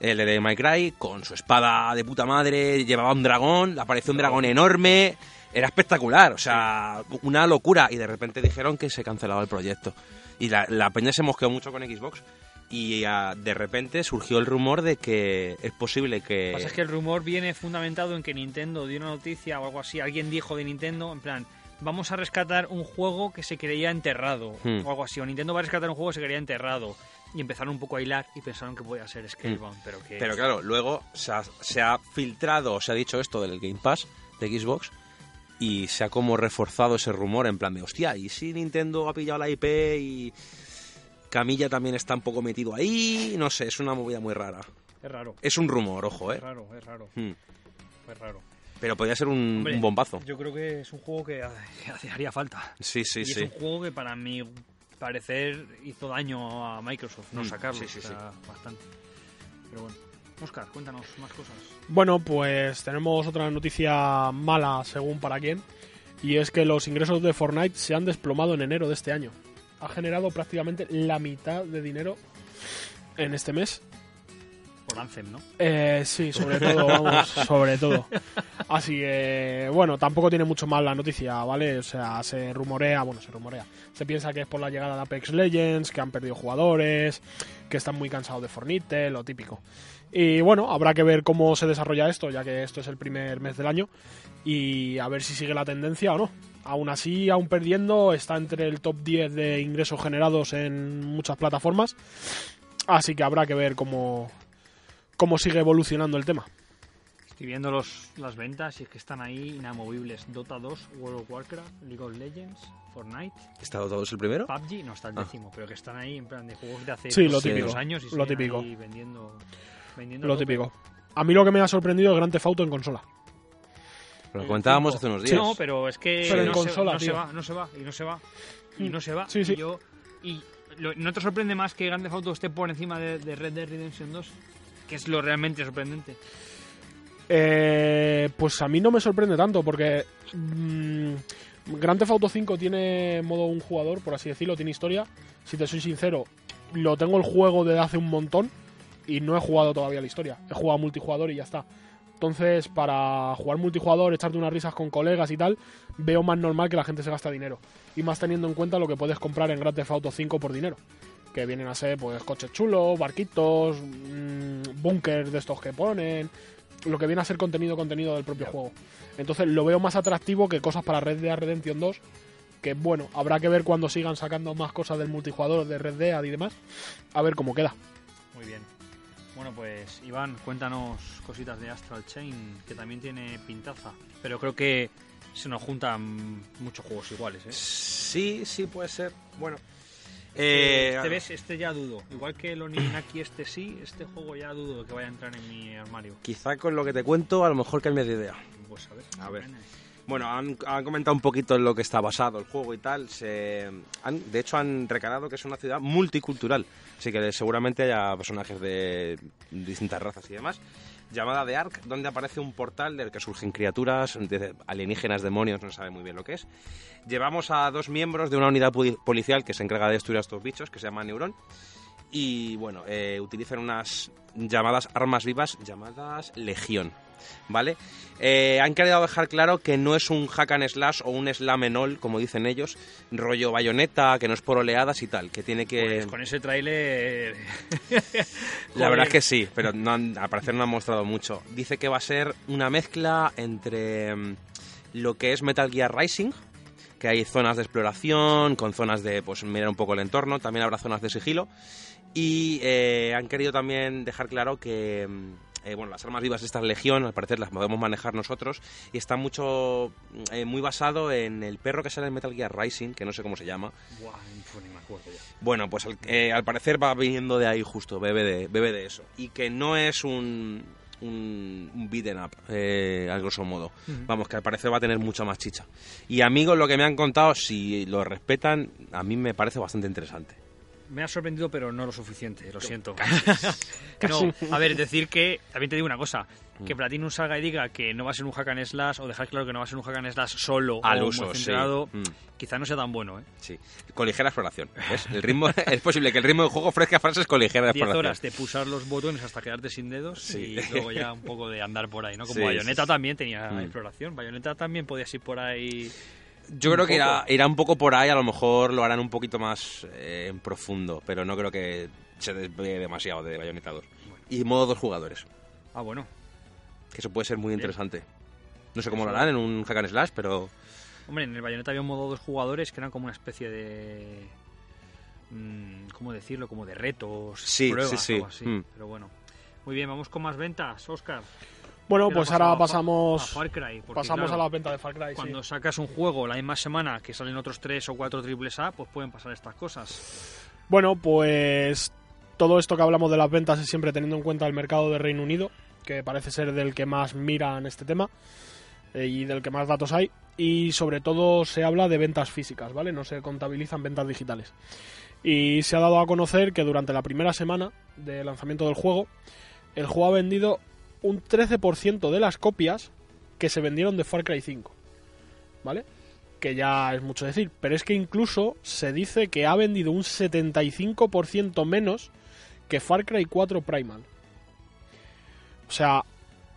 el de My Cry, con su espada de puta madre, llevaba un dragón, le apareció un dragón enorme, era espectacular, o sea, una locura, y de repente dijeron que se cancelaba el proyecto. Y la, la peña se mosqueó mucho con Xbox. Y ah, de repente surgió el rumor de que es posible que... Lo que pasa es que el rumor viene fundamentado en que Nintendo dio una noticia o algo así. Alguien dijo de Nintendo, en plan, vamos a rescatar un juego que se creía enterrado. Hmm. O algo así. O Nintendo va a rescatar un juego que se creía enterrado. Y empezaron un poco a hilar y pensaron que podía ser Scalebound. Pero que. Pero claro, luego se ha, se ha filtrado, se ha dicho esto del Game Pass de Xbox y se ha como reforzado ese rumor en plan de, hostia, ¿y si Nintendo ha pillado la IP y Camilla también está un poco metido ahí? No sé, es una movida muy rara. Es raro. Es un rumor, ojo, Es ¿eh? raro, es raro. Hmm. Es raro. Pero podría ser un, Hombre, un bombazo. Yo creo que es un juego que, que haría falta. Sí, sí, y sí. es un juego que para mi parecer hizo daño a Microsoft no Mm, sacarlo. sí, sí, o sea, bastante. Pero bueno. Oscar, cuéntanos más cosas. Bueno, pues tenemos otra noticia mala según para quién, y es que los ingresos de Fortnite se han desplomado en enero de este año. Ha generado prácticamente la mitad de dinero en este mes. Por Anthem, ¿no? Eh, sí, sobre todo, vamos, sobre todo. Así que, bueno, tampoco tiene mucho más la noticia, ¿vale? O sea, se rumorea, bueno, se rumorea. Se piensa que es por la llegada de Apex Legends, que han perdido jugadores, que están muy cansados de Fornite, lo típico. Y bueno, habrá que ver cómo se desarrolla esto, ya que esto es el primer mes del año, y a ver si sigue la tendencia o no. Aún así, aún perdiendo, está entre el top 10 de ingresos generados en muchas plataformas. Así que habrá que ver cómo, cómo sigue evolucionando el tema. Estoy viendo los, las ventas y es que están ahí inamovibles. Dota 2, World of Warcraft, League of Legends, Fortnite, ¿Está todo el primero? PUBG, no está el Ah. décimo, pero que están ahí en plan de juegos de hace Sí, lo dos, típico. dos años y Lo siguen típico. ahí vendiendo, vendiendo Lo típico. A mí lo que me ha sorprendido es Grand Theft Auto en consola. Lo comentábamos hace unos días. No, pero es que Pero en no, consola, se, no se va, no se va, y no se va, y no se va. Sí, sí. Y, yo, y lo- no te sorprende más que Grand Theft Auto esté por encima de, de Red Dead Redemption 2, que es lo realmente sorprendente. Eh, pues a mí no me sorprende tanto porque mm, Grand Theft Auto 5 tiene modo un jugador, por así decirlo, tiene historia. Si te soy sincero, lo tengo el juego desde hace un montón y no he jugado todavía la historia. He jugado multijugador y ya está. Entonces, para jugar multijugador, echarte unas risas con colegas y tal, veo más normal que la gente se gasta dinero. Y más teniendo en cuenta lo que puedes comprar en Grand Theft Auto 5 por dinero. Que vienen a ser, pues, coches chulos, barquitos, mmm, búnkers de estos que ponen. Lo que viene a ser contenido, contenido del propio juego. Entonces, lo veo más atractivo que cosas para Red Dead Redemption 2. Que bueno, habrá que ver cuando sigan sacando más cosas del multijugador de Red Dead y demás. A ver cómo queda. Muy bien. Bueno, pues Iván, cuéntanos cositas de Astral Chain, que también tiene pintaza. Pero creo que se nos juntan muchos juegos iguales, ¿eh? Sí, sí, puede ser. Bueno. Eh, este ves, este ya dudo. Igual que el Oninaki este sí, este juego ya dudo que vaya a entrar en mi armario. Quizá con lo que te cuento, a lo mejor que el medio idea. Pues a ver. A ver. Bueno, han, han, comentado un poquito en lo que está basado el juego y tal. Se, han, de hecho, han recalado que es una ciudad multicultural. Así que seguramente haya personajes de distintas razas y demás. Llamada de Ark, donde aparece un portal del que surgen criaturas alienígenas, demonios, no sabe muy bien lo que es. Llevamos a dos miembros de una unidad policial que se encarga de destruir a estos bichos, que se llama Neuron. Y bueno, eh, utilizan unas llamadas armas vivas llamadas Legión. ¿Vale? Eh, han querido dejar claro que no es un hack and slash o un slam all, como dicen ellos, rollo bayoneta, que no es por oleadas y tal, que tiene que... Pues con ese tráiler... La verdad es que sí, pero no han, al parecer no han mostrado mucho. Dice que va a ser una mezcla entre mm, lo que es Metal Gear Rising, que hay zonas de exploración, con zonas de pues mirar un poco el entorno, también habrá zonas de sigilo, y eh, han querido también dejar claro que... Eh, bueno, las armas vivas de esta legión, al parecer las podemos manejar nosotros, y está mucho, eh, muy basado en el perro que sale en Metal Gear Rising, que no sé cómo se llama. Buah, ni me acuerdo ya. Bueno, pues al, eh, al, parecer va viniendo de ahí justo, bebe de, bebe de eso. Y que no es un, un, un beaten up, eh, al grosso modo. Uh -huh. Vamos, que al parecer va a tener mucha más chicha. Y amigos, lo que me han contado, si lo respetan, a mí me parece bastante interesante. Me ha sorprendido, pero no lo suficiente, lo siento. no, a ver, decir que, también te digo una cosa, que Platinum salga y diga que no va a ser un hack and slash, o dejar claro que no va a ser un hack and slash solo Al o uso, sí. Mm. quizá no sea tan bueno, ¿eh? Sí, con ligera exploración. ¿ves? El ritmo, es posible que el ritmo del juego ofrezca frases con ligera 10 exploración. horas de pulsar los botones hasta quedarte sin dedos Sí. y luego ya un poco de andar por ahí, ¿no? Como Bayonetta también tenía Mm. exploración. Bayonetta también podías ir por ahí... Yo creo que irá, un poco por ahí, a lo mejor lo harán un poquito más eh, en profundo, pero no creo que se desvíe demasiado de Bayonetta 2. Y modo dos jugadores, Ah, bueno. que eso puede ser muy Bien. interesante. No sé cómo lo harán en un hack and slash, pero Hombre, en el Bayonetta había un modo dos jugadores que eran como una especie de... mm, ¿Cómo decirlo? Como de retos, Sí, pruebas, sí, sí. algo así. Mm. Pero bueno. Muy bien, vamos con más ventas, Oscar. Bueno, ¿Qué le pues ahora pasamos, a Far Cry, porque, pasamos claro, a la venta de Far Cry. sí. Cuando sacas un juego la misma semana que salen otros tres o cuatro triples A, pues pueden pasar estas cosas. Bueno, pues todo esto que hablamos de las ventas es siempre teniendo en cuenta el mercado de Reino Unido, que parece ser del que más miran este tema eh, y del que más datos hay. Y sobre todo se habla de ventas físicas, ¿vale? No se contabilizan ventas digitales. Y se ha dado a conocer que durante la primera semana de lanzamiento del juego, el juego ha vendido un 13% de las copias que se vendieron de Far Cry 5. ¿Vale? Que ya es mucho decir, pero es que incluso se dice que ha vendido un 75% menos que Far Cry 4 Primal. O sea,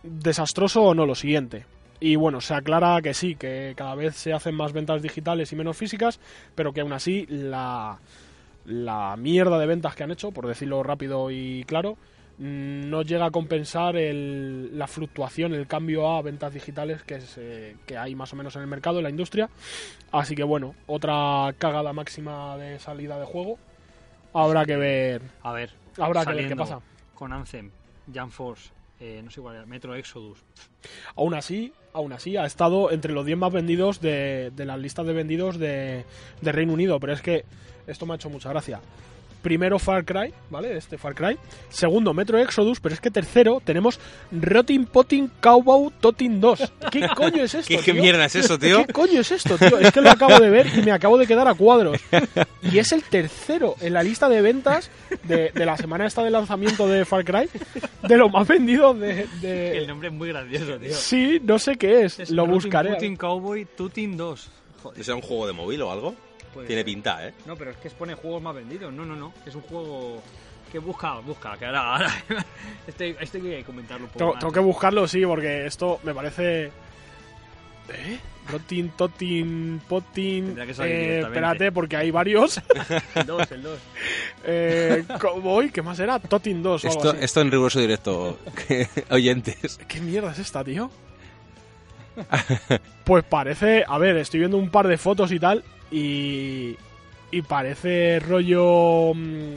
desastroso o no lo siguiente. Y bueno, se aclara que sí, que cada vez se hacen más ventas digitales y menos físicas, pero que aún así la, la mierda de ventas que han hecho, por decirlo rápido y claro, no llega a compensar el- la fluctuación, el cambio a ventas digitales que, se- que hay más o menos en el mercado, en la industria. Así que bueno, otra cagada máxima de salida de juego. Habrá que ver, A ver, habrá que ver qué pasa. Con Anthem, Jump Force, eh, no sé cuál era, Metro Exodus. Aún así, aún así ha estado entre los 10 más vendidos de, de las listas de vendidos de, de Reino Unido. Pero es que esto me ha hecho mucha gracia. Primero Far Cry, ¿vale? Este Far Cry. Segundo Metro Exodus, pero es que tercero tenemos Rotting Potting Cowboy Totin 2. ¿Qué coño es esto? ¿Qué, qué mierda es eso, tío? ¿Qué coño es esto, tío? Es que lo acabo de ver y me acabo de quedar a cuadros. Y es el tercero en la lista de ventas de, de la semana esta de lanzamiento de Far Cry, de lo más vendido de... de- El nombre es muy gracioso, tío. Sí, no sé qué es, Es lo buscaré. Putin Cowboy Tutin 2. Joder. ¿No será un juego de móvil o algo? Puede Tiene ser. pinta, ¿eh? No, pero es que expone juegos más vendidos. No, no, no. Es un juego que busca, busca. Que ahora, ahora este, este hay que comentarlo un poco Tengo, más. tengo que buscarlo, sí, porque esto me parece. ¿Eh? Rotin, Totin, Potin. Tendrá que salir eh, espérate, porque hay varios. El 2, el 2. eh, co- voy, ¿Qué más era? Totin 2 o algo Esto, así. esto en riguroso directo, oyentes. ¿Qué mierda es esta, tío? pues parece. A ver, estoy viendo un par de fotos y tal. Y. Y parece rollo. mm,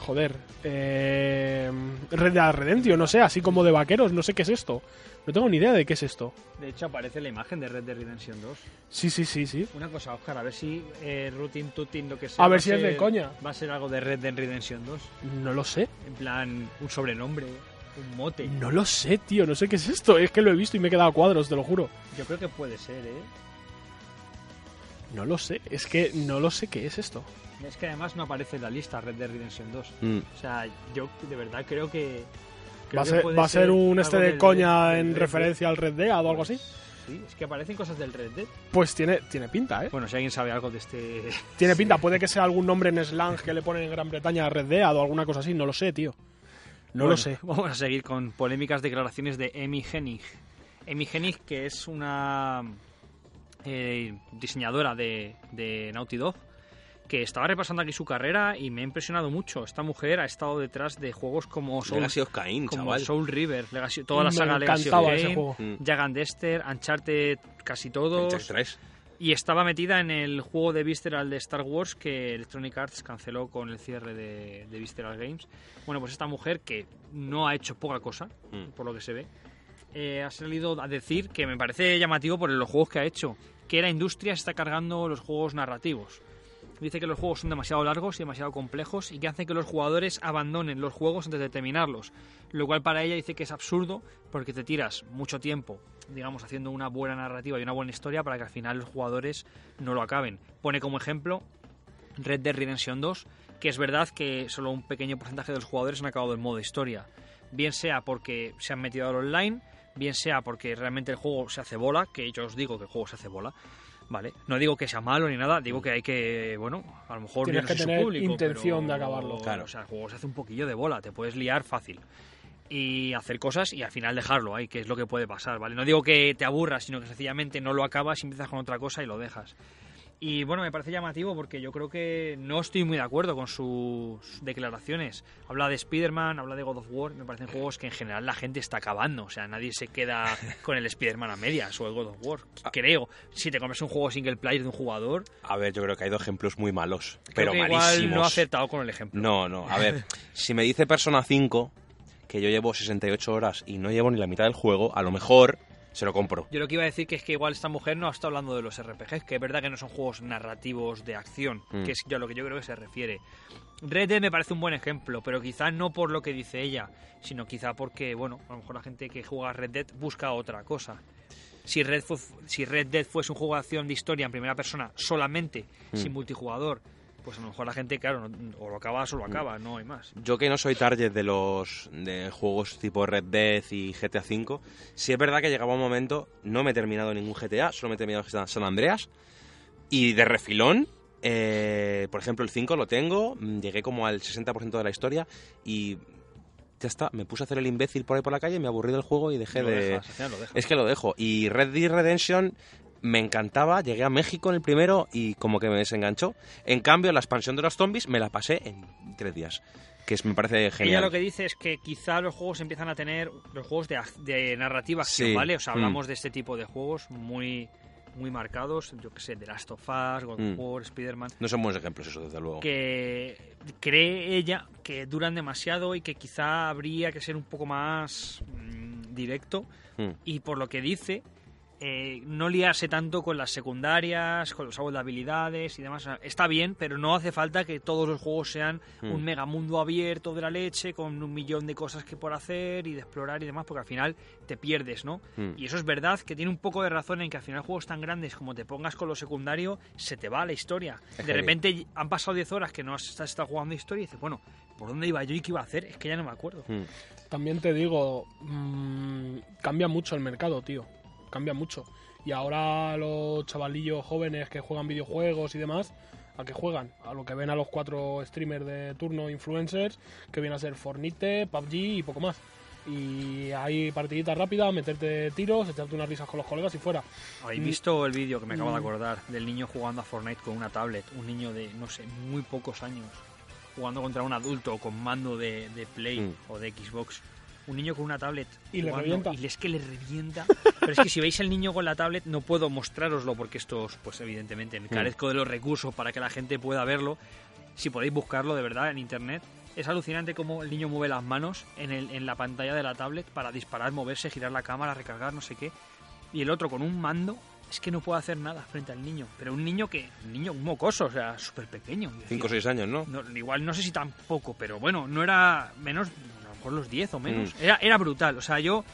Joder. Eh, Red Dead Redemption, no sé, así como de vaqueros, no sé qué es esto. No tengo ni idea de qué es esto. De hecho, aparece la imagen de Red Dead Redemption 2. Sí, sí, sí, sí. Una cosa, Oscar, a ver si eh, Routine Tutin, lo que sea. A ver si es de coña. Va a ser algo de Red Dead Redemption 2. No lo sé. En plan, un sobrenombre, un mote. No lo sé, tío. No sé qué es esto. Es que lo he visto y me he quedado a cuadros, te lo juro. Yo creo que puede ser, ¿eh? No lo sé. Es que no lo sé qué es esto. Es que además no aparece en la lista Red Dead Redemption 2. Mm. O sea, yo de verdad creo que. creo ¿Va a que ser, puede va a ser un este de coña del en Red Dead. referencia al Red Dead o algo así? Sí, es que aparecen cosas del Red Dead. Pues tiene, tiene pinta, ¿eh? Bueno, si alguien sabe algo de este. Tiene pinta. Puede que sea algún nombre en slang que le ponen en Gran Bretaña a Red Dead o alguna cosa así. No lo sé, tío. No Bueno, lo sé. Vamos a seguir con polémicas declaraciones de Emi Hennig. Emi Hennig, que es una eh, diseñadora de, de Naughty Dog, que estaba repasando aquí su carrera y me ha impresionado mucho. Esta mujer ha estado detrás de juegos como Soul, Legacy of Cain, como chaval. Soul River, Legacy- toda la Me saga Legacy of Kain. Mm. Jack and Dexter, Uncharted, casi todos. Uncharted 3. Y estaba metida en el juego de Visceral de Star Wars que Electronic Arts canceló con el cierre de, de Visceral Games. Bueno, pues esta mujer que no ha hecho poca cosa, Mm. por lo que se ve, eh, ha salido a decir que me parece llamativo por los juegos que ha hecho, que la industria está cargando los juegos narrativos. Dice que los juegos son demasiado largos y demasiado complejos y que hacen que los jugadores abandonen los juegos antes de terminarlos. Lo cual para ella dice que es absurdo porque te tiras mucho tiempo, digamos, haciendo una buena narrativa y una buena historia para que al final los jugadores no lo acaben. Pone como ejemplo Red Dead Redemption 2, que es verdad que solo un pequeño porcentaje de los jugadores han acabado el modo historia. Bien sea porque se han metido al online, bien sea porque realmente el juego se hace bola, que yo os digo que el juego se hace bola. Vale, no digo que sea malo ni nada, digo que hay que, bueno, a lo mejor Tienes no que tener público, intención pero- de acabarlo. Claro. O sea, el juego se hace un poquillo de bola, te puedes liar fácil y hacer cosas y al final dejarlo ahí, que es lo que puede pasar, ¿vale? No digo que te aburras, sino que sencillamente no lo acabas y empiezas con otra cosa y lo dejas. Y bueno, me parece llamativo porque yo creo que no estoy muy de acuerdo con sus declaraciones. Habla de Spider-Man, habla de God of War, me parecen juegos que en general la gente está acabando. O sea, nadie se queda con el Spider-Man a medias o el God of War. Creo, si te compras un juego single player de un jugador, A ver, yo creo que hay dos ejemplos muy malos, creo pero que malísimos. igual no ha acertado con el ejemplo. No, no, a ver, si me dice Persona 5 que yo llevo 68 horas y no llevo ni la mitad del juego, a lo mejor se lo compro. Yo lo que iba a decir que es que igual esta mujer no está hablando de los RPGs, que es verdad que no son juegos narrativos de acción, Mm. que es a lo que yo creo que se refiere. Red Dead me parece un buen ejemplo, pero quizá no por lo que dice ella, sino quizá porque, bueno, a lo mejor la gente que juega a Red Dead busca otra cosa. Si Red, si Red Dead fuese un juego de acción de historia en primera persona solamente, Mm. sin multijugador, pues a lo mejor la gente, claro, no- o lo acabas o Mm. lo acaba, no hay más. Yo que no soy target de los de juegos tipo Red Dead y GTA V, sí es verdad que llegaba un momento, no me he terminado ningún GTA, solo me he terminado San Andreas, y de refilón, eh, por ejemplo el 5 lo tengo, mm, llegué como al 60% de la historia y ya está, me puse a hacer el imbécil por ahí por la calle, me aburrí del juego y dejé Lo de... dejas, al final lo dejas. Es que lo dejo. Y Red Dead Redemption me encantaba, llegué a México en el primero y como que me desenganchó. En cambio, la expansión de los zombies me la pasé en tres días, que es, me parece Ella genial. lo que dice es que quizá los juegos empiezan a tener los juegos de, de narrativa acción, Sí. ¿vale? O sea, Mm. hablamos de este tipo de juegos muy muy marcados, yo que sé, The Last of Us, God of Mm. War, Spider-Man, No son buenos ejemplos eso, desde luego. que cree ella que duran demasiado y que quizá habría que ser un poco más mm, directo Mm. y por lo que dice eh, no liarse tanto con las secundarias, con los árbol de habilidades y demás. O sea, está bien, pero no hace falta que todos los juegos sean Mm. un mega mundo abierto de la leche con un millón de cosas que por hacer y de explorar y demás, porque al final te pierdes, ¿no? Mm. Y eso es verdad que tiene un poco de razón en que al final juegos tan grandes como te pongas con lo secundario, se te va la historia. Es De repente han pasado 10 horas que no has has estado jugando historia y dices, bueno, ¿por dónde iba yo y qué iba a hacer? Es que ya no me acuerdo. Mm. También te digo, mm, cambia mucho el mercado, tío. Cambia mucho. Y ahora los chavalillos jóvenes que juegan videojuegos y demás, ¿a qué juegan? A lo que ven a los cuatro streamers de turno influencers, que vienen a ser Fornite, PUBG y poco más. Y hay partidita rápida, meterte tiros, echarte unas risas con los colegas y fuera. ¿Habéis Mm. visto el vídeo que me acabo de Mm. acordar del niño jugando a Fortnite con una tablet? Un niño de, no sé, muy pocos años. Jugando contra un adulto con mando de, de Play Mm. o de Xbox. Un niño con una tablet. Y le revienta. Y es que le revienta. Pero es que si veis el niño con la tablet, no puedo mostraroslo porque esto, pues evidentemente, Mm. me carezco de los recursos para que la gente pueda verlo. Si podéis buscarlo de verdad en internet. Es alucinante cómo el niño mueve las manos en, el, en la pantalla de la tablet para disparar, moverse, girar la cámara, recargar, no sé qué. Y el otro con un mando es que no puede hacer nada frente al niño. Pero un niño que, un niño un mocoso, o sea, súper pequeño. Y decía, 5 o 6 años, ¿no? no, igual no sé si tampoco, pero bueno, no era menos, mejor los 10 o menos. Mm. Era, era brutal, o sea, yo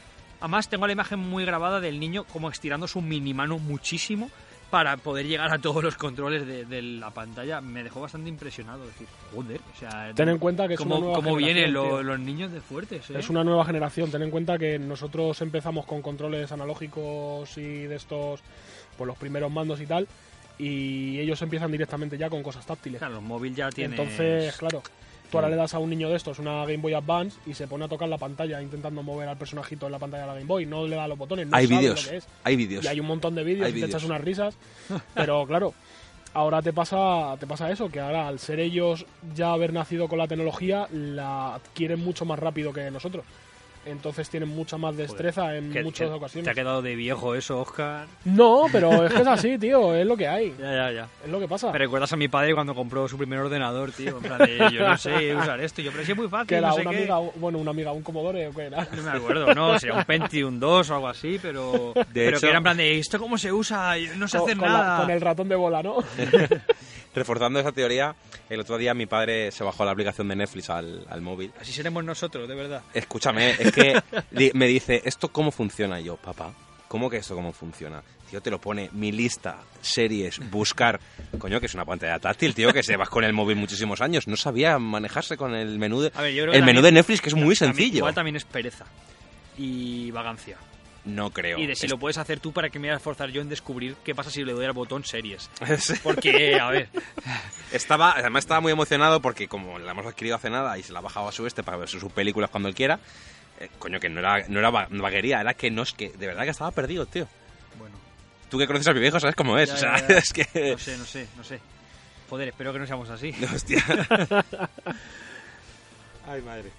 además tengo la imagen muy grabada del niño como estirando su mini mano muchísimo para poder llegar a todos los controles de, de la pantalla. Me dejó bastante impresionado, decir, joder, o sea, Ten en cuenta que es cómo, una nueva cómo vienen lo- los niños de fuertes, ¿eh? Es una nueva generación. Ten en cuenta que nosotros empezamos con controles analógicos y de estos, pues los primeros mandos y tal, y ellos empiezan directamente ya con cosas táctiles. Claro, los móviles ya tienen... Entonces, claro, tú ahora le das a un niño de estos una Game Boy Advance y se pone a tocar la pantalla intentando mover al personajito en la pantalla de la Game Boy. No le da los botones, no hay sabe vídeos. lo que es. Hay vídeos. Y hay un montón de vídeos y te vídeos. echas unas risas. Pero claro, ahora te pasa, te pasa eso, que ahora al ser ellos ya haber nacido con la tecnología, la adquieren mucho más rápido que nosotros. Entonces tienen mucha más destreza en muchas ocasiones. Te ha quedado de viejo eso, Oscar. No, pero es que es así, tío, es lo que hay. Ya, ya, ya. Es lo que pasa. Me recuerdas a mi padre cuando compró su primer ordenador, tío. En plan de, yo no sé usar esto. Yo, pero sí es muy fácil, que era no sé una qué. amiga, bueno, una amiga, un Commodore o qué era. No me acuerdo, no, sería un Pentium 2 o algo así, pero, pero hecho- que era en plan de, ¿esto cómo se usa? No sé Con- hacer con, la- nada. con el ratón de bola, ¿no? Reforzando esa teoría, el otro día mi padre se bajó la aplicación de Netflix al, al móvil. Así seremos nosotros, de verdad. Escúchame, es que di- me dice, ¿esto cómo funciona? Y yo, papá, ¿cómo que esto cómo funciona? Tío, te lo pone mi lista, series, buscar. Coño, que es una pantalla táctil, tío, que se vas con el móvil muchísimos años. No sabía manejarse con el menú de, ver, el menú de Netflix, que es muy sencillo. igual también es pereza y vagancia. No creo. Y de si Es- lo puedes hacer tú para que me voy a esforzar yo en descubrir qué pasa si le doy al botón series. Porque, a ver, Estaba, además estaba muy emocionado porque como la hemos adquirido hace nada y se la ha bajado a su este para ver sus películas cuando él quiera, eh, coño, que no era, no era va- vaguería, era que no es que de verdad que estaba perdido, tío. bueno, Tú que conoces a mi viejo sabes cómo es, Ya, o sea, ya, ya. es que... no sé, no sé, no sé. Joder, espero que no seamos así. Hostia. Ay, madre.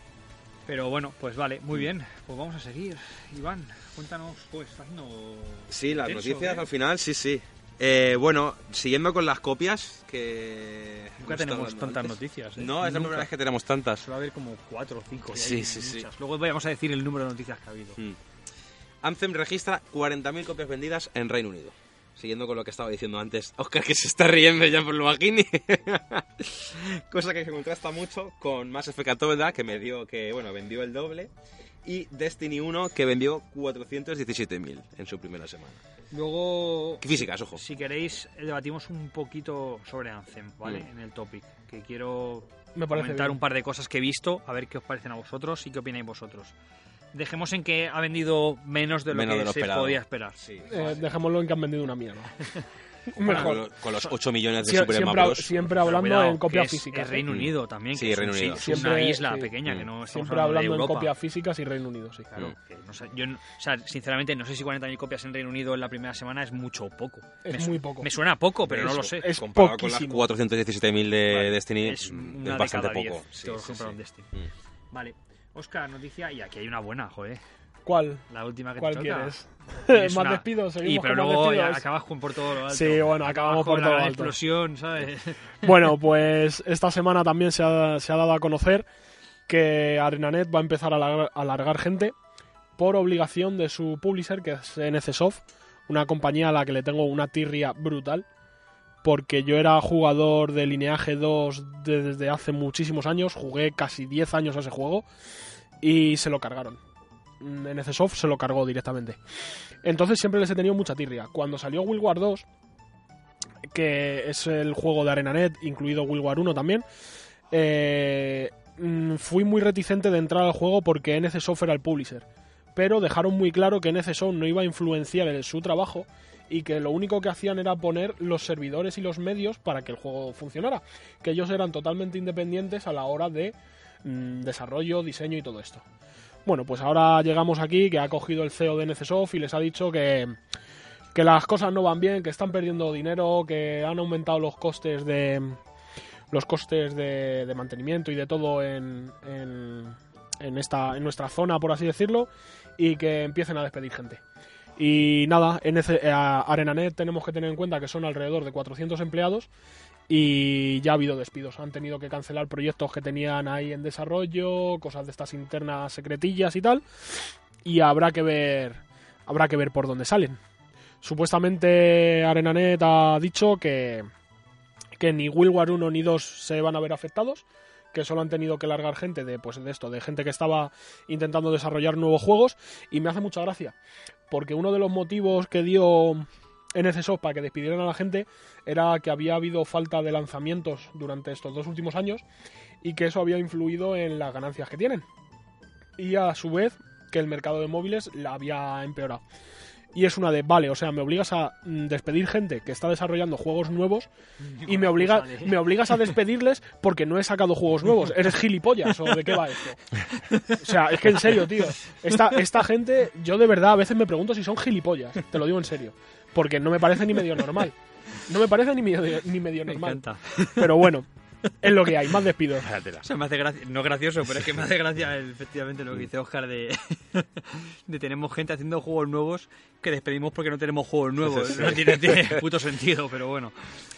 Pero bueno, pues vale, muy bien. Pues vamos a seguir. Iván, cuéntanos, pues, está haciendo... Sí, las tenso, noticias ¿eh? al final, sí, sí. Eh, bueno, siguiendo con las copias, que... Nunca tenemos tantas antes. noticias. ¿eh? No, es la primera vez que tenemos tantas. Suele haber como cuatro o cinco. Sí, sí, sí. Luego vamos a decir el número de noticias que ha habido. Mm. Anthem registra 40.000 copias vendidas en Reino Unido. Siguiendo con lo que estaba diciendo antes, Oscar que se está riendo ya por lo bajini. Cosa que se contrasta mucho con Mass Effect Andromeda, que me dio que, bueno, vendió el doble. Y Destiny 1, que vendió 417.000 en su primera semana. Luego, Físicas, ojo. si queréis, debatimos un poquito sobre Anthem, ¿vale? Mm. En el topic. Que quiero Me comentar bien. un par de cosas que he visto, a ver qué os parecen a vosotros y qué opináis vosotros. Dejemos en que ha vendido menos de lo Menos que de lo se esperado. podía esperar. Sí. Eh, dejémoslo en que han vendido una mierda. Con, Mejor. con los 8 millones de Sie- Super siempre, Bros. siempre hablando cuidado, en copias que es, físicas. Es. Reino Unido también. Sí, que es un Reino Unido. es una Siempre, isla sí. pequeña, Mm. que no estamos Siempre hablando de en copias físicas y Reino Unido, sí. Claro, Mm. que no sé, yo, no- o sea, sinceramente, no sé si 40.000 copias en Reino Unido en la primera semana es mucho o poco. Es me, muy poco. Me suena poco, pero no Eso, lo sé. Es Comparado con las poquísimo. 417.000 de Vale. Destiny, es mm, una es bastante poco. Sí, todos sí, compraron sí. Destiny. Mm. Vale. Oscar, noticia, y aquí hay una buena, joder. ¿Cuál? La última que ¿Cuál te quieres? ¿Más una- despidos? Y ¿Seguimos pero con luego ya acabas con por todo lo alto. Sí, bueno, acabamos con por la todo alto. explosión, ¿sabes? Bueno, pues esta semana también se ha, se ha dado a conocer que ArenaNet va a empezar a alargar, a alargar gente por obligación de su publisher, que es NCSoft, una compañía a la que le tengo una tirria brutal, porque yo era jugador de Lineaje 2 de- desde hace muchísimos años, jugué casi 10 años a ese juego y se lo cargaron. NCSoft se lo cargó directamente. Entonces siempre les he tenido mucha tirria. Cuando salió World War 2, que es el juego de ArenaNet, incluido World War 1 también, eh, mm, fui muy reticente de entrar al juego porque NCSoft era el publisher. Pero dejaron muy claro que NCSoft no iba a influenciar en su trabajo y que lo único que hacían era poner los servidores y los medios para que el juego funcionara. Que ellos eran totalmente independientes a la hora de mm, desarrollo, diseño y todo esto. Bueno, pues ahora llegamos aquí, que ha cogido el CEO de NCSoft y les ha dicho que, que las cosas no van bien, que están perdiendo dinero, que han aumentado los costes de los costes de, de mantenimiento y de todo en, en, en esta en nuestra zona, por así decirlo, y que empiecen a despedir gente. Y nada, en ese- eh, a ArenaNet tenemos que tener en cuenta que son alrededor de 400 empleados y ya ha habido despidos. Han tenido que cancelar proyectos que tenían ahí en desarrollo, cosas de estas internas secretillas y tal. Y habrá que ver, habrá que ver por dónde salen. Supuestamente ArenaNet ha dicho que, que ni World War 1 ni 2 se van a ver afectados, que solo han tenido que largar gente de pues de esto, de gente que estaba intentando desarrollar nuevos juegos y me hace mucha gracia, porque uno de los motivos que dio NCSoft para que despidieran a la gente era que había habido falta de lanzamientos durante estos dos últimos años y que eso había influido en las ganancias que tienen. Y a su vez que el mercado de móviles la había empeorado. Y es una de, vale, o sea, me obligas a mm, despedir gente que está desarrollando juegos nuevos y me, obliga, me obligas a despedirles porque no he sacado juegos nuevos. ¿Eres gilipollas o de qué va esto? O sea, es que en serio, tío. Esta, esta gente, yo de verdad a veces me pregunto si son gilipollas. Te lo digo en serio. Porque no me parece ni medio normal. No me parece ni medio, ni medio Me normal. encanta. Pero bueno, es lo que hay. Más despidos. O sea, me hace gracia, no gracioso, pero es que me hace gracia efectivamente lo que dice Oscar de, de tenemos gente haciendo juegos nuevos que despedimos porque no tenemos juegos nuevos. No tiene, tiene puto sentido, pero bueno.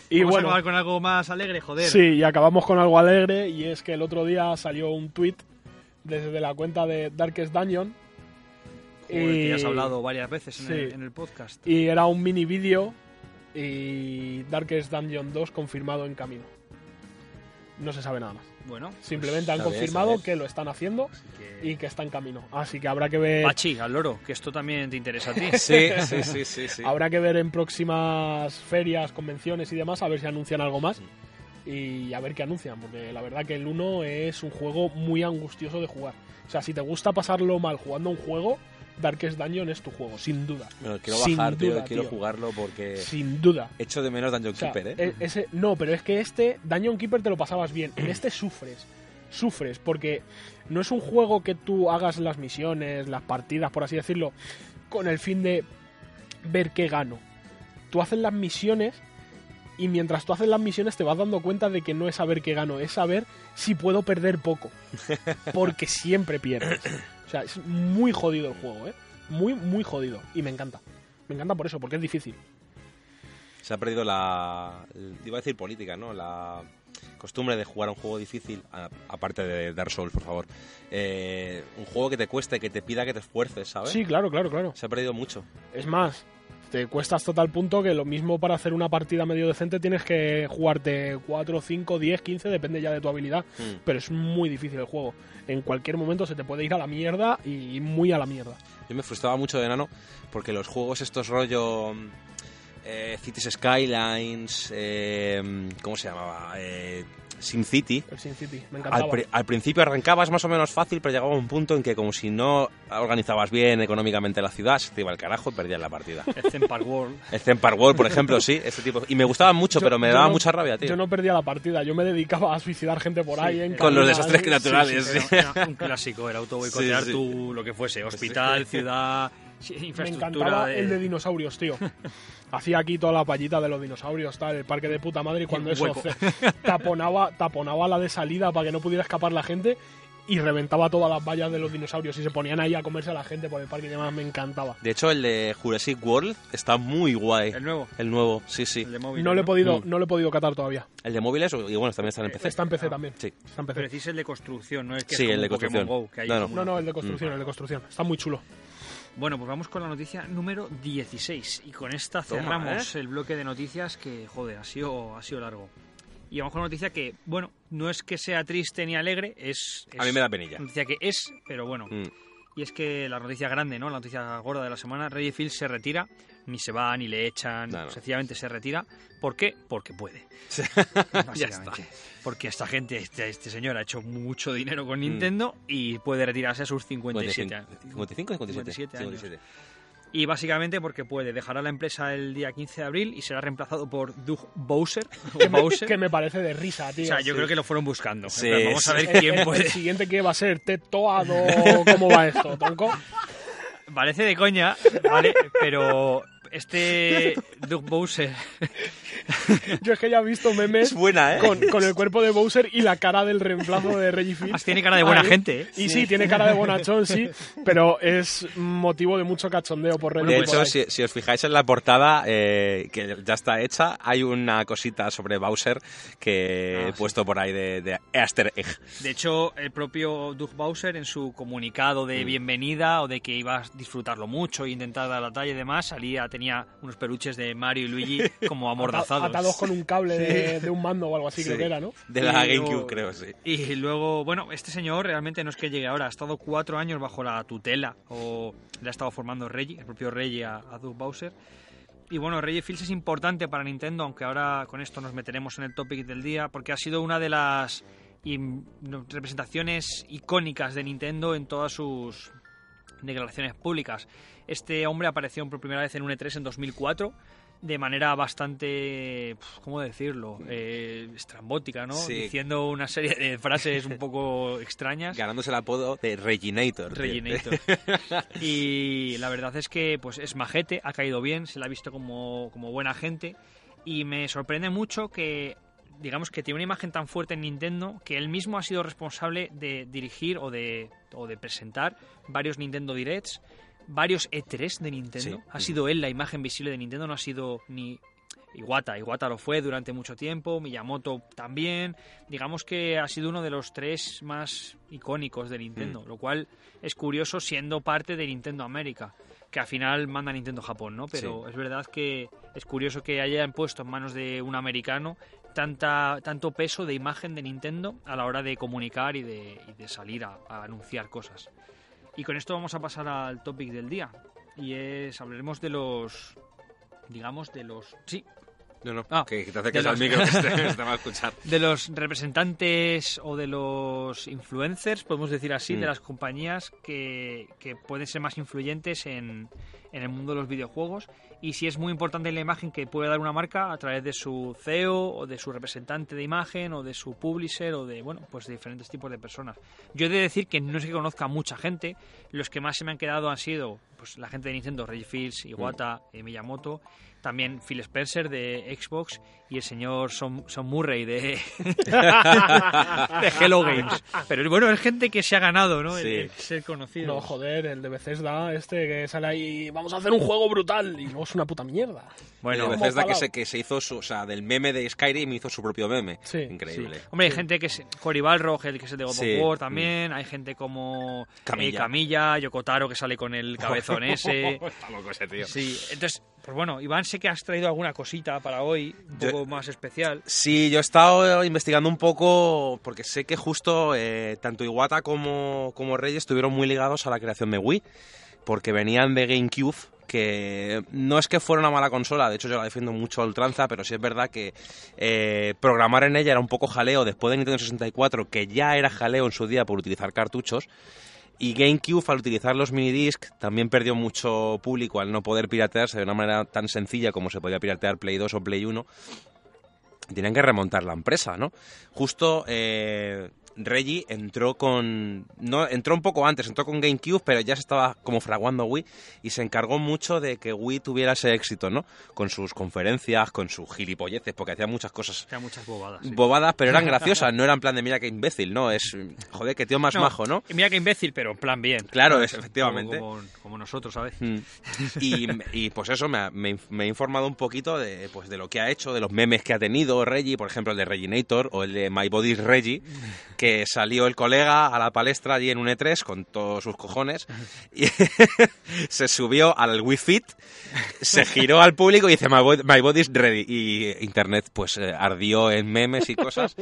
Y Vamos bueno, a acabar con algo más alegre, joder. Sí, y acabamos con algo alegre y es que el otro día salió un tweet desde la cuenta de Darkest Dungeon que ya has hablado varias veces en, Sí. el, en el podcast. y era un mini vídeo y Darkest Dungeon 2 confirmado en camino. No se sabe nada más. Bueno, Simplemente han confirmado que lo están haciendo que... y que está en camino. Así que habrá que ver Pachi, al loro, que esto también te interesa a ti. Sí, sí, sí, sí. sí. habrá que ver en próximas ferias, convenciones y demás a ver si anuncian algo más. Y a ver qué anuncian, porque la verdad que el 1 es un juego muy angustioso de jugar. O sea, si te gusta pasarlo mal jugando un juego, Darkest Dungeon es tu juego, sin duda. Me lo quiero Sin bajar, tío. duda, quiero tío. jugarlo porque Sin duda. echo de menos Dungeon O sea, Keeper, ¿eh? e- ese, no, pero es que este Dungeon Keeper te lo pasabas bien. En este sufres. Sufres, porque no es un juego que tú hagas las misiones, las partidas, por así decirlo, con el fin de ver qué gano. Tú haces las misiones y mientras tú haces las misiones te vas dando cuenta de que no es saber qué gano, es saber si puedo perder poco. Porque siempre pierdes. O sea, es muy jodido el juego, ¿eh? Muy, muy jodido. Y me encanta. Me encanta por eso, porque es difícil. Se ha perdido la. Iba a decir política, ¿no? La costumbre de jugar a un juego difícil, aparte de Dark Souls, por favor. Eh, un juego que te cueste, que te pida que te esfuerces, ¿sabes? Sí, claro, claro, claro. Se ha perdido mucho. Es más, te cuesta hasta tal punto que lo mismo para hacer una partida medio decente tienes que jugarte 4, 5, 10, 15, depende ya de tu habilidad. Mm. Pero es muy difícil el juego. En cualquier momento se te puede ir a la mierda y muy a la mierda. Yo me frustraba mucho de enano porque los juegos estos rollo eh, Cities Skylines, eh, ¿cómo se llamaba? Eh, SimCity. El Sin City, me Al, pri- al principio arrancabas más o menos fácil, pero llegaba un punto en que como si no organizabas bien económicamente la ciudad, se te iba al carajo y perdías la partida. El Zen Park World. El Zen Park World, por ejemplo, sí, ese tipo. Y me gustaban mucho, Yo- pero me daba no- mucha rabia, tío. Yo no perdía la partida, yo me dedicaba a suicidar gente por Sí, ahí. En con los desastres naturales, sí, sí. Era, era un clásico, era autoboicotear Sí, sí. tu lo que fuese, hospital, ciudad, sí, Me encantaba de- el de dinosaurios, tío. Hacía aquí toda la payita de los dinosaurios, tal, el parque de puta madre, y cuando eso taponaba, taponaba la de salida para que no pudiera escapar la gente y reventaba todas las vallas de los dinosaurios y se ponían ahí a comerse a la gente por el parque y demás, me encantaba. De hecho, el de Jurassic World está muy guay. El nuevo, El nuevo, sí, sí. el de móvil. No lo he podido, Mm. no lo he podido catar todavía. El de móviles, y bueno, también está en PC. Está en PC también. Sí. Está en PC. Pero decís el de construcción, ¿no? Es que Sí, es el de construcción. Go, que hay No, no. No, no, el de construcción, el de construcción. Está muy chulo. Bueno, pues vamos con la noticia número 16. Y con esta Toma, cerramos el bloque de noticias que, joder, ha sido, ha sido largo. Y vamos con una noticia que, bueno, no es que sea triste ni alegre, es... A mí es me da penilla. Noticia que es, pero bueno. Mm. Y es que la noticia grande, ¿no? La noticia gorda de la semana, Redfield se retira, ni se va, ni le echan, No, no. sencillamente se retira. ¿Por qué? Porque puede. Ya Básicamente. Porque esta gente, este, este señor ha hecho mucho dinero Mm. con Nintendo y puede retirarse a sus 57 años. 55 y 57. 57 años. 57. Y básicamente porque puede, dejará la empresa el día 15 de abril y será reemplazado por Doug Bowser. Que me, que me parece de risa, tío. O sea, yo creo que lo fueron buscando. En Sí, plan, vamos a ver quién el, puede. el siguiente que va a ser Ted Toad o cómo va esto, tronco. Parece de coña, ¿vale? Pero este Doug Bowser. Yo es que ya he visto memes Es buena, ¿eh? con, con el cuerpo de Bowser y la cara del reemplazo de Reggie Fils. Tiene cara de buena Ahí. gente, ¿eh? Y sí, tiene cara de bonachón, sí, pero es motivo de mucho cachondeo por Reddit. De hecho, si, si os fijáis en la portada, eh, que ya está hecha, hay una cosita sobre Bowser que Ah, he sí. puesto por ahí de, de Easter egg. De hecho, el propio Doug Bowser en su comunicado Mm. de bienvenida o de que iba a disfrutarlo mucho e intentar dar la talla y demás, salía, tenía unos peluches de Mario y Luigi como amordazados. Atados con un cable de, de un mando o algo así, creo que era, ¿no? De la Y GameCube, luego- creo, sí. Y luego, bueno, este señor realmente no es que llegue ahora, ha estado cuatro años bajo la tutela, o le ha estado formando Reggie, el propio Reggie a, a Doug Bowser. Y bueno, Reggie Fils es importante para Nintendo, aunque ahora con esto nos meteremos en el topic del día, porque ha sido una de las representaciones icónicas de Nintendo en todas sus declaraciones públicas. Este hombre apareció por primera vez en un E3 en 2004 de manera bastante, ¿cómo decirlo? Eh, estrambótica, ¿no? Sí. Diciendo una serie de frases un poco extrañas. Ganándose el apodo de Reginator. Reginator. y la verdad es que pues es majete, ha caído bien, se la ha visto como, como buena gente y me sorprende mucho que digamos que tiene una imagen tan fuerte en Nintendo que él mismo ha sido responsable de dirigir o de, o de presentar varios Nintendo Directs, varios E3 de Nintendo. Sí. Ha sido él la imagen visible de Nintendo, no ha sido ni Iwata. Iwata lo fue durante mucho tiempo, Miyamoto también. Digamos que ha sido uno de los tres más icónicos de Nintendo, lo cual es curioso siendo parte de Nintendo América, que al final manda Nintendo Japón, ¿no? Pero es verdad que es curioso que hayan puesto en manos de un americano tanta, tanto peso de imagen de Nintendo a la hora de comunicar y de, y de salir a, a anunciar cosas. Y con esto vamos a pasar al topic del día. Y es, hablaremos de los, digamos, de los, sí, No, no, Ah, que te acerques al micro que este- te va a escuchar. de los representantes o de los influencers, podemos decir así, Mm. de las compañías que, que pueden ser más influyentes en, en el mundo de los videojuegos y si es muy importante la imagen que puede dar una marca a través de su CEO o de su representante de imagen o de su publisher o de, bueno, pues de diferentes tipos de personas. Yo he de decir que no es que conozca a mucha gente, los que más se me han quedado han sido pues la gente de Nintendo, Reggie Fils, Iwata, eh, Miyamoto, también Phil Spencer de Xbox y el señor Son, Son Murray de, de Hello Games. Pero bueno, es gente que se ha ganado, ¿no? El- Sí. el ser conocido. No, joder, el de Bethesda este que sale ahí, vamos a hacer un juego brutal y luego es una puta mierda. bueno, Bethesda que se, que se hizo su, o sea, del meme de Skyrim hizo su propio meme. Sí. Increíble. Hombre, hay gente que es Cory Balrog, el que es el de God of Sí. War también. Hay gente como Camilla. eh, Camilla, Yokotaro, que sale con el cabezón ese. Está loco ese tío. Sí, entonces, pues bueno, Iván, sé que has traído alguna cosita para hoy, un Yo- poco más especial. Sí, yo he estado investigando un poco porque sé que justo eh, tanto Iwata como, como Reyes estuvieron muy ligados a la creación de Wii, porque venían de GameCube, que no es que fuera una mala consola, de hecho yo la defiendo mucho a ultranza, pero sí es verdad que eh, programar en ella era un poco jaleo después de Nintendo 64, que ya era jaleo en su día por utilizar cartuchos. Y GameCube, al utilizar los minidisc, también perdió mucho público al no poder piratearse de una manera tan sencilla como se podía piratear Play 2 o Play 1 tenían que remontar la empresa, ¿no? Justo eh, Reggie entró con... No, entró un poco antes, entró con GameCube, pero ya se estaba como fraguando Wii y se encargó mucho de que Wii tuviera ese éxito, ¿no? Con sus conferencias, con sus gilipolleces, porque hacía muchas cosas Que hay muchas bobadas. sí. bobadas, pero eran graciosas, no eran plan de mira qué imbécil, ¿no? Es, joder, qué tío más majo, ¿no? Mira que imbécil, pero en plan bien. Claro, es- efectivamente. Como, como- como nosotros, ¿sabes? Mm. Y, y, pues eso, me, ha- me, me he informado un poquito de, pues, de lo que ha hecho, de los memes que ha tenido Reggie, por ejemplo el de Reginator o el de My Body's Reggie, que salió el colega a la palestra allí en un E3 con todos sus cojones y se subió al Wii Fit, se giró al público y dice My, Bod- my Body's Ready y internet pues eh, ardió en memes y cosas.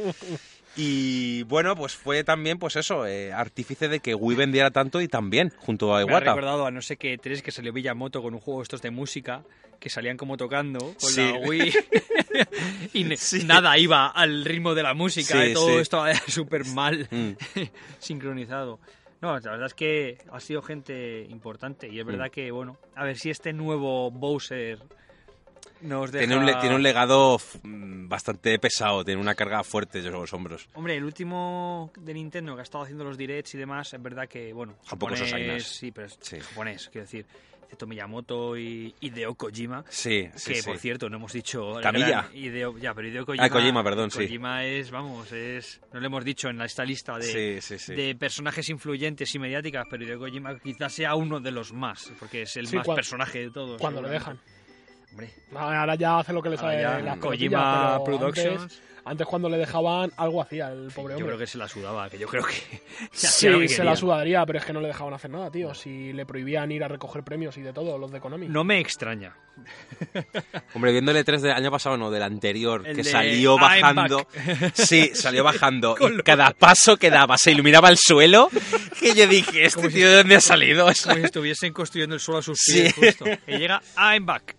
Y bueno, pues fue también, pues eso, eh, artífice de que Wii vendiera tanto y también, junto a Me ha Iwata. recordado a no sé qué tres que salió Villamoto con un juego estos de música que salían como tocando con Sí. la Wii y ne- nada iba al ritmo de la música Sí, y todo sí. esto súper mal Mm. sincronizado. No, la verdad es que ha sido gente importante y es verdad Mm. que, bueno, a ver si este nuevo Bowser nos deja... Tiene un, le- tiene un legado mm, bastante pesado, tiene una carga fuerte sobre los hombros. Hombre, el último de Nintendo que ha estado haciendo los directs y demás, es verdad que, bueno, Tampoco esos japonés, sí, pero es Sí. japonés, quiero decir, excepto Miyamoto y Hideo Kojima, Sí, sí, que sí. por cierto no hemos dicho Camilla. Hideo, ya, pero Hideo Kojima, Ah, Kojima, perdón, sí. Kojima es, vamos, es, no lo hemos dicho en la- esta lista de, Sí, sí, sí. de personajes influyentes y mediáticas, pero Hideo Kojima quizás sea uno de los más, porque es el Sí, más personaje de todos. Cuando seguramente. dejan. Hombre, Ahora ya hace lo que le sale las Kojima pero Productions, Antes, antes cuando le dejaban, algo hacía el pobre yo hombre. creo que se la sudaba, que yo creo que Sí, que se la sudaría, pero es que no le dejaban hacer nada, tío. Si le prohibían ir a recoger premios y de todo, los de Konami. No me extraña. Hombre, viéndole tres del año pasado, no, del anterior, El que de salió bajando. Sí, salió bajando. Y cada paso que daba se iluminaba el suelo. Que yo dije, ¿este tío de dónde ha salido? Como si estuviesen construyendo el suelo a sus Sí. pies, justo. Que llega, I'm back.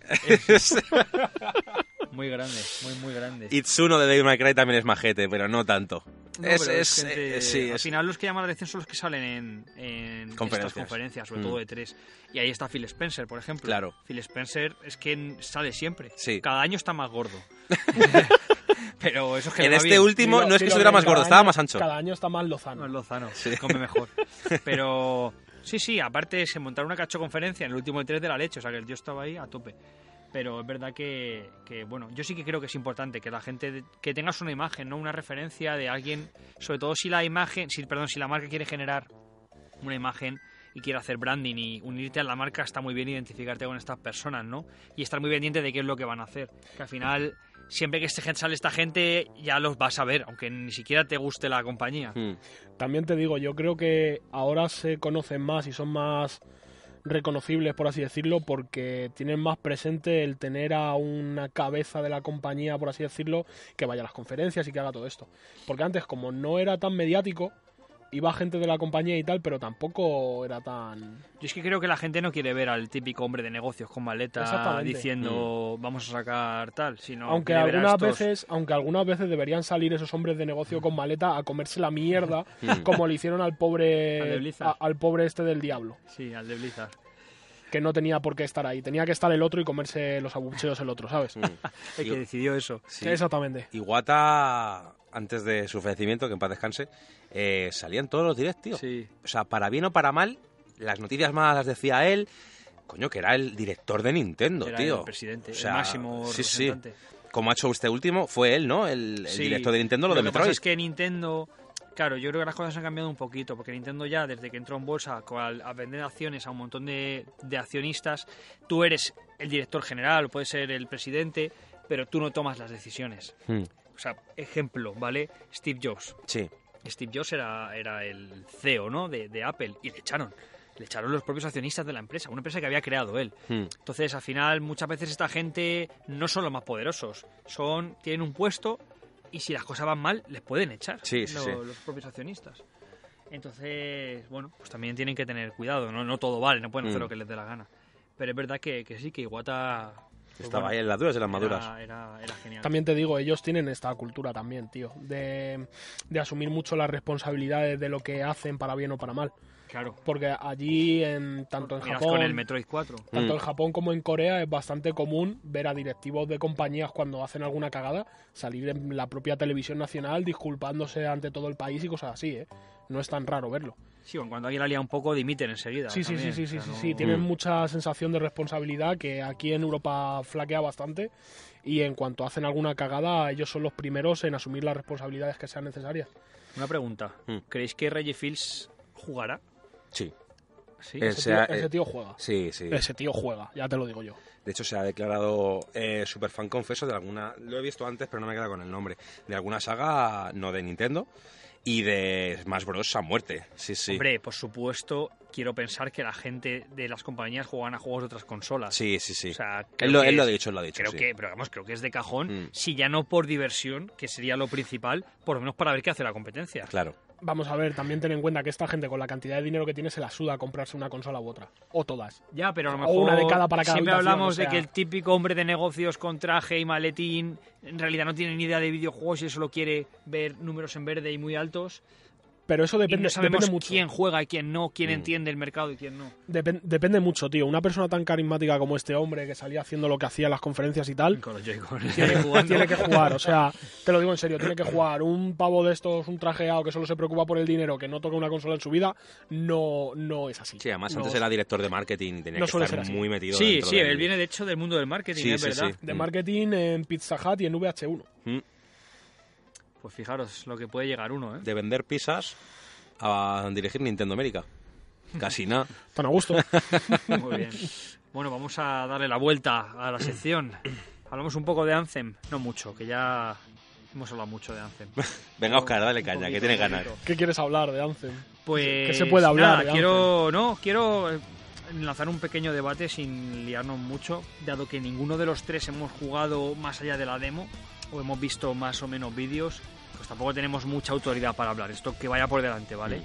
Muy grande, muy, muy grande. Itsuno de Devil May Cry también es majete, pero no tanto. No, es, es, gente- eh, sí, al es- final los que llaman la atención son los que salen en, en Conferencias. estas conferencias, sobre Mm. todo de tres. Y ahí está Phil Spencer, por ejemplo. Claro. Phil Spencer es que sale siempre. Sí. Cada año está más gordo. pero eso es que En este bien. último no es que estuviera más gordo, estaba año- más ancho. Cada año está más lozano. No es Lozano, Sí. come mejor. Pero sí, sí, aparte se montaron una cacho conferencia en el último E3 de la leche, o sea que el tío estaba ahí a tope. Pero es verdad que, que, bueno, yo sí que creo que es importante que la gente, que tengas una imagen, ¿no? Una referencia de alguien, sobre todo si la imagen, si, perdón, si la marca quiere generar una imagen y quiere hacer branding y unirte a la marca, está muy bien identificarte con estas personas, ¿no? Y estar muy pendiente de qué es lo que van a hacer. Que al final, siempre que este, sale esta gente, ya los vas a ver, aunque ni siquiera te guste la compañía. Mm. También te digo, yo creo que ahora se conocen más y son más reconocibles, por así decirlo, porque tienen más presente el tener a una cabeza de la compañía, por así decirlo, que vaya a las conferencias y que haga todo esto. Porque antes, como no era tan mediático, iba gente de la compañía y tal, pero tampoco era tan... Yo es que creo que la gente no quiere ver al típico hombre de negocios con maleta diciendo vamos a sacar tal, sino aunque algunas estos- veces aunque algunas veces deberían salir esos hombres de negocio con maleta a comerse la mierda Mm. como le hicieron al pobre a- al pobre este del diablo Sí, al de Blizzard. que no tenía por qué estar ahí tenía que estar el otro y comerse los abucheos el otro sabes Mm. El que decidió eso. Sí. exactamente Iwata, antes de su fallecimiento, que en paz descanse, eh, salían todos los directos, tío. Sí. O sea, para bien o para mal, las noticias más las decía él. Coño, que era el director de Nintendo, Era tío. el presidente, O sea, el máximo sí, sí. representante. Como ha hecho este último, fue él, ¿no? El, director de Nintendo, lo, de que Metroid. pasa es que Nintendo, claro, yo creo que las cosas han cambiado un poquito, porque Nintendo ya, desde que entró en bolsa a vender acciones a un montón de, de accionistas, tú eres el director general, o puedes ser el presidente, pero tú no tomas las decisiones. Mm, O sea, ejemplo, ¿vale? Steve Jobs. Sí. Steve Jobs era, era el CEO, ¿no? De, de Apple, y le echaron. Le echaron los propios accionistas de la empresa, una empresa que había creado él. Mm, Entonces, al final, muchas veces esta gente no son los más poderosos. Son, tienen un puesto y si las cosas van mal, les pueden echar Sí, sí, lo- sí. los propios accionistas. Entonces, bueno, pues también tienen que tener cuidado. No, no todo vale, no pueden hacer Mm. lo que les dé la gana. Pero es verdad que, que sí, que Iwata... pues Estaba bueno, ahí en las duras y en las maduras. Era, era, era genial. también te digo ellos tienen esta cultura también tío de, de asumir mucho las responsabilidades de lo que hacen para bien o para mal Claro. porque allí en tanto en Miras Japón con el Metroid 4. Tanto Mm. en Japón como en Corea es bastante común ver a directivos de compañías cuando hacen alguna cagada salir en la propia televisión nacional disculpándose ante todo el país y cosas así, ¿eh? No es tan raro verlo. Sí, bueno, cuando alguien la lía un poco, dimiten enseguida. Sí, sí, sí, sí, sí, O sea, sí, no- sí. Tienen mucha sensación de responsabilidad que aquí en Europa flaquea bastante y en cuanto hacen alguna cagada ellos son los primeros en asumir las responsabilidades que sean necesarias. Una pregunta. Mm. ¿Creéis que Reggie Fields jugará? Sí. Sí. Es- Ese, sea, tío, ese eh, tío juega. Sí, sí. Ese tío juega, ya te lo digo yo. De hecho, se ha declarado eh, super fan confeso de alguna. Lo he visto antes, pero no me queda con el nombre. De alguna saga, no de Nintendo. Y de Smash Bros. a muerte. Sí, sí. Hombre, por supuesto, quiero pensar que la gente de las compañías juegan a juegos de otras consolas. Sí, sí, sí. O sea, creo él, lo, que él lo ha dicho, él lo ha dicho. Creo sí. que, pero vamos, creo que es de cajón, Mm. si ya no por diversión, que sería lo principal, por lo menos para ver qué hace la competencia. Claro. Vamos a ver, también ten en cuenta que esta gente con la cantidad de dinero que tiene se la suda a comprarse una consola u otra. O todas. Ya, pero a lo O mejor una de cada para cada siempre hablamos o sea- de que el típico hombre de negocios con traje y maletín en realidad no tiene ni idea de videojuegos y solo quiere ver números en verde y muy altos. Pero eso y depende, no sabemos depende mucho. quién juega y quién no, quién Mm. entiende el mercado y quién no. Depen- depende mucho, tío. Una persona tan carismática como este hombre que salía haciendo lo que hacía en las conferencias y tal, Con los Joy-Con. tiene, que jugar. O sea, te lo digo en serio, tiene que jugar. Un pavo de estos, un trajeado que solo se preocupa por el dinero, que no toca una consola en su vida, no, no es así. Sí, además No- antes era director de marketing y tenía no que suele estar muy metido Sí, sí, del- él viene de hecho del mundo del marketing, Sí, es sí, verdad. sí. De Mm. marketing en Pizza Hut y en VH1. Mm. Pues fijaros lo que puede llegar uno, ¿eh? De vender pizzas a dirigir Nintendo América. Casi nada. Tan a gusto. Muy bien. Bueno, vamos a darle la vuelta a la sección. Hablamos un poco de Anthem, no mucho, que ya hemos hablado mucho de Anthem. Venga, Oscar, dale caña, poquito, que tiene ganas. ¿Qué quieres hablar de Anthem? Pues ¿Qué se puede hablar nada, de quiero, no, quiero eh, lanzar un pequeño debate sin liarnos mucho, dado que ninguno de los tres hemos jugado más allá de la demo o hemos visto más o menos vídeos, pues tampoco tenemos mucha autoridad para hablar. Esto que vaya por delante, ¿vale? Mm.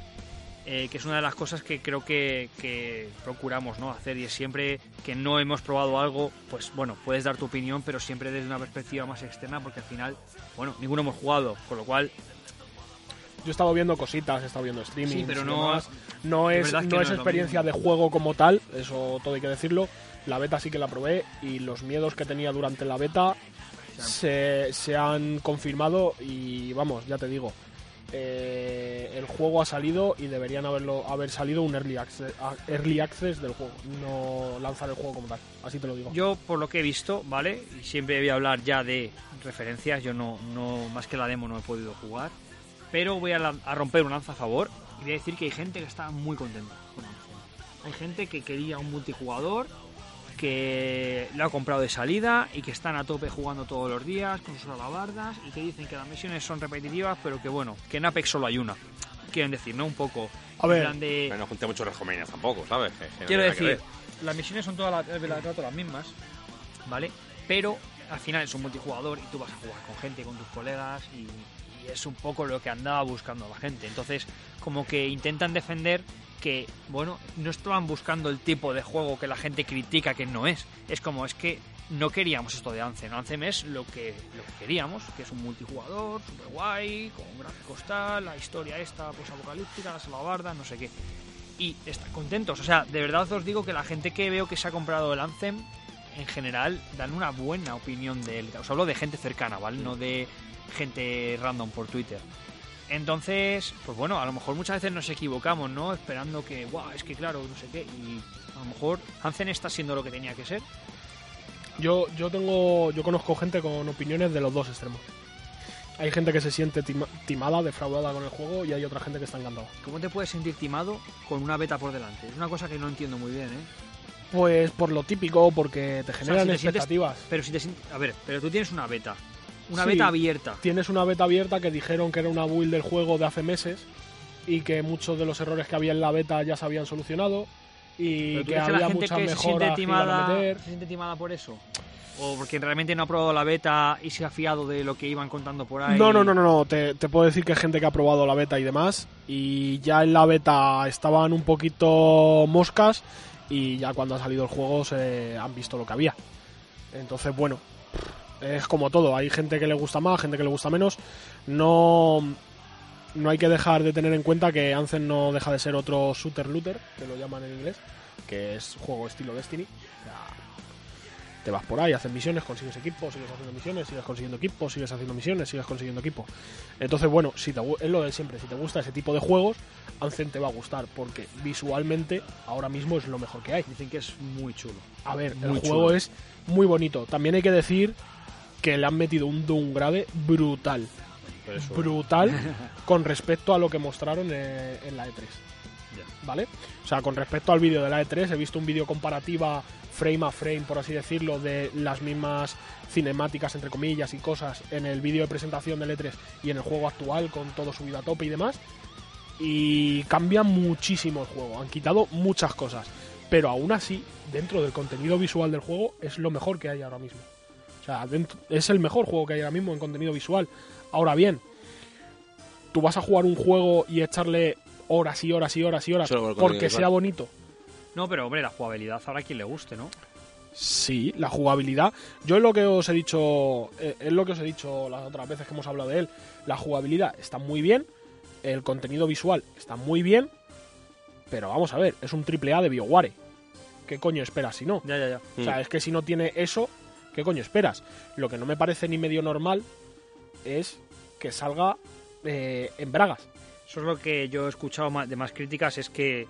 Eh, que es una de las cosas que creo que, que procuramos ¿no? hacer y es siempre que no hemos probado algo, pues bueno, puedes dar tu opinión, pero siempre desde una perspectiva más externa, porque al final, bueno, ninguno hemos jugado, con lo cual Yo he estado viendo cositas, he estado viendo streaming. Sí, pero no- no de es, no no es es lo experiencia de juego como tal, eso todo hay que decirlo. La beta sí que la probé y los miedos que tenía durante la beta se, se han confirmado y vamos, ya te digo, eh, el juego ha salido y deberían haberlo haber salido un early access, early access del juego, no lanzar el juego como tal, así te lo digo. Yo, por lo que he visto, ¿vale? Y siempre voy a hablar ya de referencias. Yo no, no más que la demo no he podido jugar. Pero voy a, romper un lanza a favor y voy a decir que hay gente que está muy contenta con. Hay gente que quería un multijugador, que lo ha comprado de salida y que están a tope jugando todos los días con sus alabardas y que dicen que las misiones son repetitivas, pero que bueno, que en Apex solo hay una. Quieren decir, ¿no? Un poco. A ver, de, no junté muchos rescomenias tampoco, ¿sabes? Que- que no Quiero que decir, las misiones son todas las, las mismas, ¿vale? Pero al final es un multijugador y tú vas a jugar con gente, con tus colegas y, y es un poco lo que andaba buscando la gente. Entonces, como que intentan defender que, bueno, no estaban buscando el tipo de juego que la gente critica que no es. Es como, es que no queríamos esto de Anthem. Anthem es lo que, lo que queríamos, que es un multijugador, super guay, con gráficos tal, la historia esta, pues apocalíptica, las alabardas, no sé qué y están contentos. O sea, de verdad os digo que la gente que veo que se ha comprado el Anthem, en general, dan una buena opinión de él. Os hablo de gente cercana, ¿vale? No de gente random por Twitter. Entonces, pues bueno, a lo mejor muchas veces nos equivocamos, ¿no? Esperando que, guau, es que claro, no sé qué. Y a lo mejor Anthem está siendo lo que tenía que ser. Yo, yo tengo, yo conozco gente con opiniones de los dos extremos. Hay gente que se siente tima- timada, defraudada con el juego y hay otra gente que está encantada. ¿Cómo te puedes sentir timado con una beta por delante? Es una cosa que no entiendo muy bien, ¿eh? Pues por lo típico, porque te O sea, generan si te sientes- expectativas. Pero si te sient- A ver, pero tú tienes una beta. Una Sí. beta abierta. Tienes una beta abierta que dijeron que era una build del juego de hace meses y que muchos de los errores que había en la beta ya se habían solucionado y ¿Pero tú que que había la gente muchas que se siente, mejoras que iban a timada, meter. se siente timada por eso? ¿O porque realmente no ha probado la beta y se ha fiado de lo que iban contando por ahí? No, no, no, no, no. Te, te puedo decir que hay gente que ha probado la beta y demás. Y ya en la beta estaban un poquito moscas. Y ya cuando ha salido el juego se han visto lo que había. Entonces, bueno, es como todo. Hay gente que le gusta más, gente que le gusta menos. No, no hay que dejar de tener en cuenta que Anthem no deja de ser otro shooter looter, que lo llaman en inglés, que es juego estilo Destiny. O sea, te vas por ahí, haces misiones, consigues equipo, sigues haciendo misiones, sigues consiguiendo equipo, sigues haciendo misiones, sigues consiguiendo equipo. Entonces, bueno, si te, es lo de siempre, si te gusta ese tipo de juegos, Anthem te va a gustar, porque visualmente ahora mismo es lo mejor que hay. Dicen que es muy chulo. A ver, Muy el chulo. juego es muy bonito. También hay que decir que le han metido un downgrade brutal. Brutal con respecto a lo que mostraron en la E3. ¿Vale? O sea, con respecto al vídeo de la E3, he visto un vídeo comparativa frame a frame, por así decirlo, de las mismas cinemáticas, entre comillas, y cosas en el vídeo de presentación del E3 y en el juego actual, con todo subido a tope y demás. Y cambia muchísimo el juego. Han quitado muchas cosas. Pero aún así, dentro del contenido visual del juego, es lo mejor que hay ahora mismo. Sea, es el mejor juego que hay ahora mismo en contenido visual. Ahora bien, tú vas a jugar un juego y echarle horas y horas y horas y horas por porque visual. sea bonito. No, pero hombre, la jugabilidad habrá quien le guste, ¿no? Sí, la jugabilidad. Yo es lo que os he dicho, eh, es lo que os he dicho las otras veces que hemos hablado de él. La jugabilidad está muy bien, el contenido visual está muy bien, pero vamos a ver, es un triple A de BioWare. ¿Qué coño esperas si no? Ya, ya, ya. O sea, Mm. es que si no tiene eso, ¿qué coño esperas? Lo que no me parece ni medio normal es que salga eh, en bragas. Eso es lo que yo he escuchado de más críticas, es que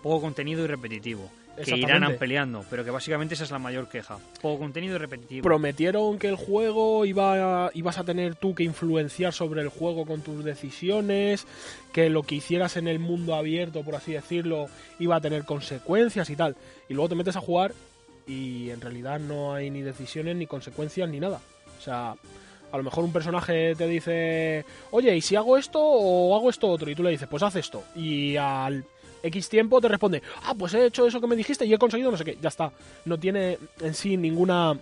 poco contenido y repetitivo. Que irán ampliando, pero que básicamente esa es la mayor queja. Poco contenido y repetitivo. Prometieron que el juego iba a- ibas a tener tú que influenciar sobre el juego con tus decisiones, que lo que hicieras en el mundo abierto, por así decirlo, iba a tener consecuencias y tal. Y luego te metes a jugar y en realidad no hay ni decisiones, ni consecuencias, ni nada. O sea, a lo mejor un personaje te dice, oye, ¿y si hago esto o hago esto otro? Y tú le dices, pues haz esto. Y al X tiempo te responde, ah, pues he hecho eso que me dijiste y he conseguido no sé qué. Ya está. No tiene en sí ninguna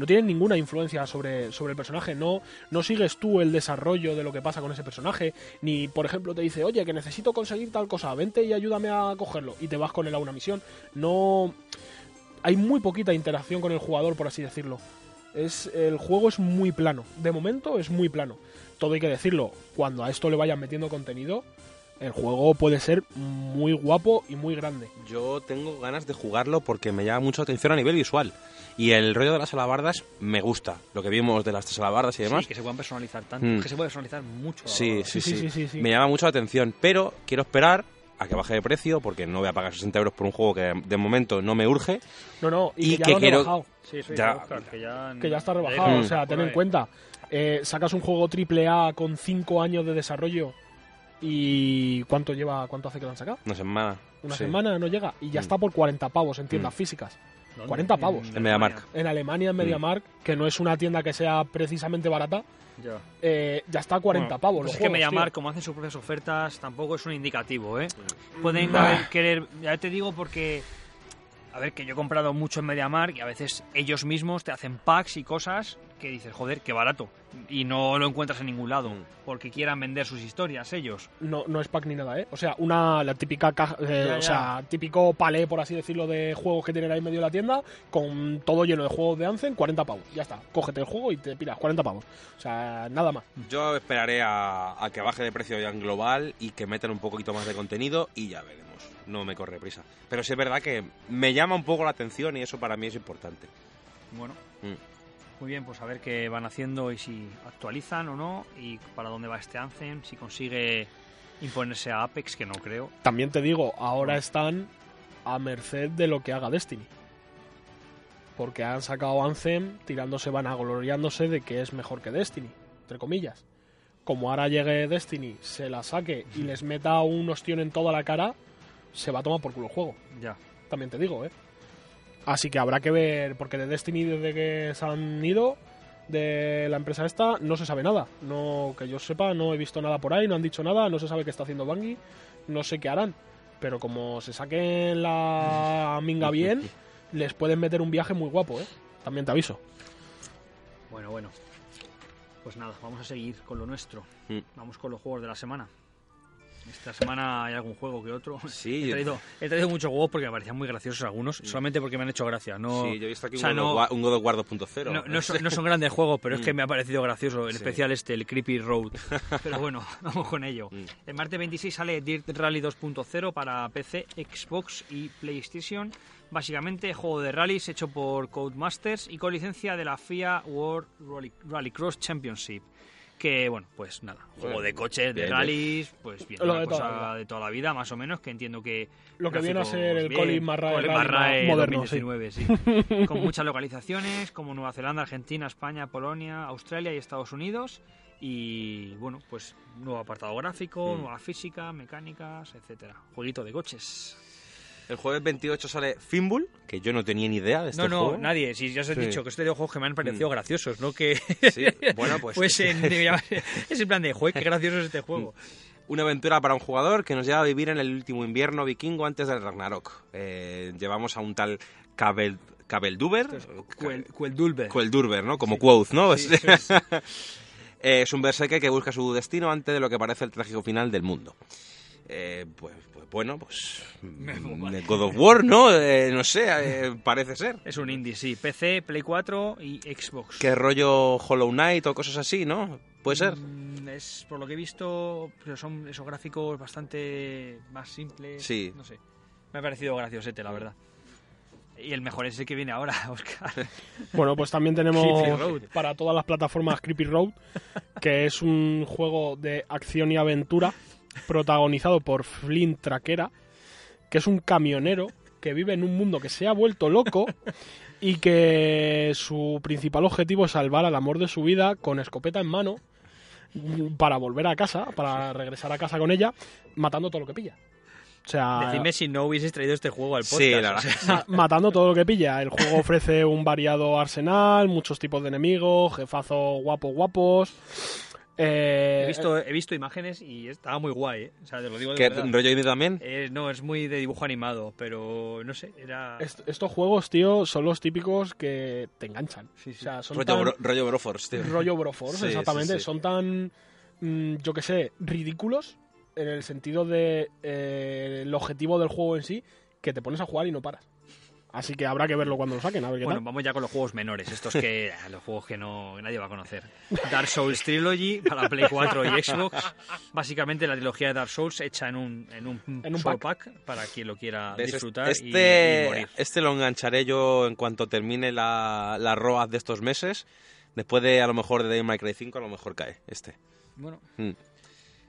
no tienen ninguna influencia sobre, sobre el personaje, no, no sigues tú el desarrollo de lo que pasa con ese personaje, ni por ejemplo te dice, oye, que necesito conseguir tal cosa, vente y ayúdame a cogerlo, y te vas con él a una misión. No. Hay muy poquita interacción con el jugador, por así decirlo. Es, el juego es muy plano. De momento es muy plano. Todo hay que decirlo. Cuando a esto le vayan metiendo contenido, el juego puede ser muy guapo y muy grande. Yo tengo ganas de jugarlo porque me llama mucho la atención a nivel visual. Y el rollo de las alabardas me gusta. Lo que vimos de las alabardas y demás. Sí, que se puedan personalizar tanto. Mm. Es que se puede personalizar mucho. sí, Sí, sí, sí, sí, sí. Me llama mucho la atención, pero quiero esperar a que baje de precio porque no voy a pagar 60 euros por un juego que de momento no me urge. No, no, y, Y que ya que lo han quiero- rebajado. Sí, eso Ya. ya, Oscar, que ya, que ya está rebajado. dijo, O sea, ten en cuenta, eh, sacas un juego triple A con 5 años de desarrollo y ¿cuánto lleva, cuánto hace que lo han sacado? Una semana. Una sí. semana no llega y ya Mm. está por 40 pavos en tiendas Mm. físicas. ¿Dónde? 40 pavos. En MediaMarkt. En Alemania, en MediaMarkt, que no es una tienda que sea precisamente barata, Ya. eh, ya está a 40 Bueno, pavos. pues es que juegos, MediaMarkt, tío. como hacen sus propias ofertas, tampoco es un indicativo, ¿eh? Pueden Bah. haber querer... Ya te digo porque... A ver, que yo he comprado mucho en MediaMarkt y a veces ellos mismos te hacen packs y cosas que dices, joder, qué barato. Y no lo encuentras en ningún lado. Mm. Porque quieran vender sus historias ellos. No, no es pack ni nada, ¿eh? O sea, una, la típica caja, eh, Ya, o ya. sea, típico palé, por así decirlo, de juegos que tienen ahí en medio de la tienda, con todo lleno de juegos de Anzen, 40 pavos. Ya está, cógete el juego y te piras 40 pavos. O sea, nada más. Yo esperaré a, a que baje de precio ya en global y que metan un poquito más de contenido y ya veremos. No me corre prisa. Pero sí es verdad que me llama un poco la atención y eso para mí es importante. Bueno, Mm. Muy bien, pues a ver qué van haciendo y si actualizan o no. Y para dónde va este Anthem, si consigue imponerse a Apex, que no creo. También te digo, ahora están a merced de lo que haga Destiny. Porque han sacado Anthem tirándose, van agloriándose de que es mejor que Destiny, entre comillas. Como ahora llegue Destiny, se la saque y les meta un ostión en toda la cara, se va a tomar por culo el juego. Ya. también te digo, ¿eh? Así que habrá que ver, porque de Destiny desde que se han ido de la empresa esta no se sabe nada. No que yo sepa, no he visto nada por ahí, no han dicho nada, no se sabe qué está haciendo Bungie, no sé qué harán. Pero como se saquen la minga bien, les pueden meter un viaje muy guapo, ¿eh? También te aviso. Bueno, bueno. Pues nada, vamos a seguir con lo nuestro. Mm. Vamos con los juegos de la semana. Esta semana hay algún juego que otro. Sí, he traído, he traído muchos juegos porque me parecían muy graciosos algunos, solamente porque me han hecho gracia. No, sí, yo he visto aquí o sea, un, God no- of War, un God of War 2.0. no, no son, no son grandes juegos, pero es que Mm. me ha parecido gracioso. En Sí. especial este, el Creepy Road. Pero bueno, vamos con ello. Mm. El martes 26 sale Dirt Rally 2.0 para PC, Xbox y PlayStation. Básicamente, juego de rallies hecho por Codemasters y con licencia de la FIA World Rally, Rallycross Championship. Que, bueno, pues nada, juego de coches, de bien, rallies, pues bien, Lo una de toda la cosa vida. de toda la vida, más o menos, que entiendo que... Lo que viene a ser el Colin McRae Colin moderno, sí. 2019, sí. Con muchas localizaciones, como Nueva Zelanda, Argentina, España, Polonia, Australia y Estados Unidos. Y bueno, pues nuevo apartado gráfico, Mm. nueva física, mecánicas, etcétera. Jueguito de coches. El jueves 28 sale Finbull, que yo no tenía ni idea de este no, no, juego. nadie. Si ya os he Sí. dicho que estoy de juegos que me han parecido Mm. graciosos, ¿no? Que Sí, bueno, pues... fuesen. es en plan de, joder, qué gracioso es este juego. Una aventura para un jugador que nos lleva a vivir en el último invierno vikingo antes del Ragnarok. Eh, llevamos a un tal. Cuel, Cueldulbe. Cueldurber, ¿no? Como Sí. Quoth, ¿no? Sí, Es- es. Eh, es un berserker que busca su destino antes de lo que parece el trágico final del mundo. Eh, pues, pues bueno, pues... mm, God of War, ¿no? Eh, no sé, eh, parece ser. Es un indie, sí. PC, Play 4 y Xbox. ¿Qué rollo Hollow Knight o cosas así, no? ¿Puede ser? Mm, es, por lo que he visto, pero son esos gráficos bastante más simples. Sí. No sé. Me ha parecido graciosete, la verdad. Y el mejor es el que viene ahora, Oscar. Bueno, pues también tenemos Creepy Road. para todas las plataformas Creepy Road, que es un juego de acción y aventura protagonizado por Flint Traquera, que es un camionero que vive en un mundo que se ha vuelto loco y que su principal objetivo es salvar al amor de su vida con escopeta en mano para volver a casa, para regresar a casa con ella, matando todo lo que pilla. O sea, Decidme si no hubieses traído este juego al podcast. Sí, la o verdad. sea, matando todo lo que pilla. El juego ofrece un variado arsenal, muchos tipos de enemigos, jefazos guapos, guapos. Eh, he, visto, he visto imágenes y estaba muy guay, ¿eh? O sea, te lo digo de ¿Qué verdad. rollo indie también? Eh, no, es muy de dibujo animado, pero no sé, era... est- estos juegos, tío, son los típicos que te enganchan. Sí, sí. O sea, son Rollo, tan- bro- rollo Broforce, tío. rollo Broforce, Sí, exactamente. sí, sí. Son tan, mm, yo que sé, ridículos en el sentido de eh, el objetivo del juego en sí, que te pones a jugar y no paras. Así que habrá que verlo cuando lo saquen, a ver qué Bueno, tal. vamos ya con los juegos menores, estos que los juegos que no nadie va a conocer. Dark Souls Trilogy para Play 4 y Xbox. Básicamente la trilogía de Dark Souls hecha en un, en un, En un solo pack. para quien lo quiera disfrutar y- este, y, morir. este lo engancharé yo en cuanto termine la, la ROAD de estos meses. Después de, a lo mejor, de Devil May Cry 5, a lo mejor cae este. Bueno, Mm.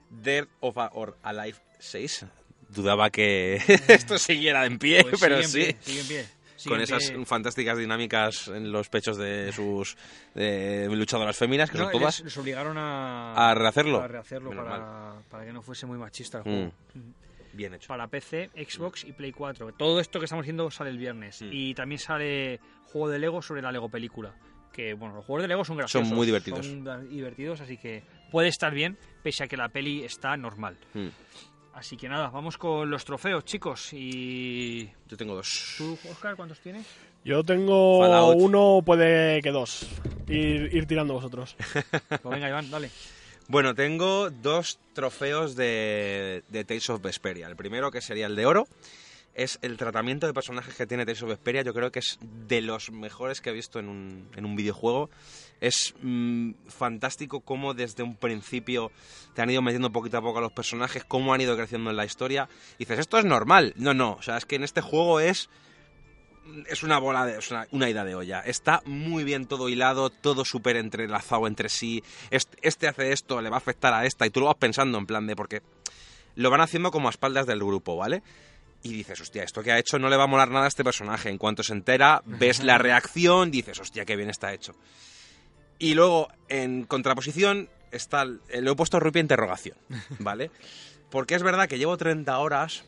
Dead of a, or Alive 6. Dudaba que esto siguiera en pie, pues pero sigue en sí. pie, sigue en pie. sigue Con en esas pie. fantásticas dinámicas en los pechos de sus luchadoras féminas, que No, son todas. les, obligaron a, ¿A rehacerlo? a rehacerlo para, para que no fuese muy machista el Mm. Bien hecho. Para PC, Xbox y Play 4. Todo esto que estamos haciendo sale el viernes. Mm. Y también sale juego de Lego sobre la Lego película. Que bueno, los juegos de Lego son graciosos. muy divertidos. Son divertidos, así que puede estar bien, pese a que la peli está normal. Mm. Así que nada, vamos con los trofeos, chicos. Y. Yo tengo dos. ¿Tú, Oscar, cuántos tienes? Yo tengo Fallout. uno, puede que dos. Ir, ir tirando vosotros. Pues venga, Iván, dale. Bueno, tengo dos trofeos de, de Tales of Vesperia. El primero, que sería el de oro, es el tratamiento de personajes que tiene Tales of Vesperia. Yo creo que es de los mejores que he visto en un, en un videojuego. Es mm, fantástico cómo desde un principio te han ido metiendo poquito a poco a los personajes, cómo han ido creciendo en la historia. Y dices, esto es normal. No, no. O sea, es que en este juego es es una bola de. Es una, una ida de olla. Está muy bien todo hilado, todo súper entrelazado entre sí. Este, este hace esto, le va a afectar a esta. Y tú lo vas pensando en plan de. Porque lo van haciendo como a espaldas del grupo, ¿vale? Y dices, hostia, esto que ha hecho no le va a molar nada a este personaje. En cuanto se entera, ves la reacción, dices, hostia, qué bien está hecho. Y luego, en contraposición, está. el- Le he puesto rupia interrogación, ¿vale? Porque es verdad que llevo 30 horas.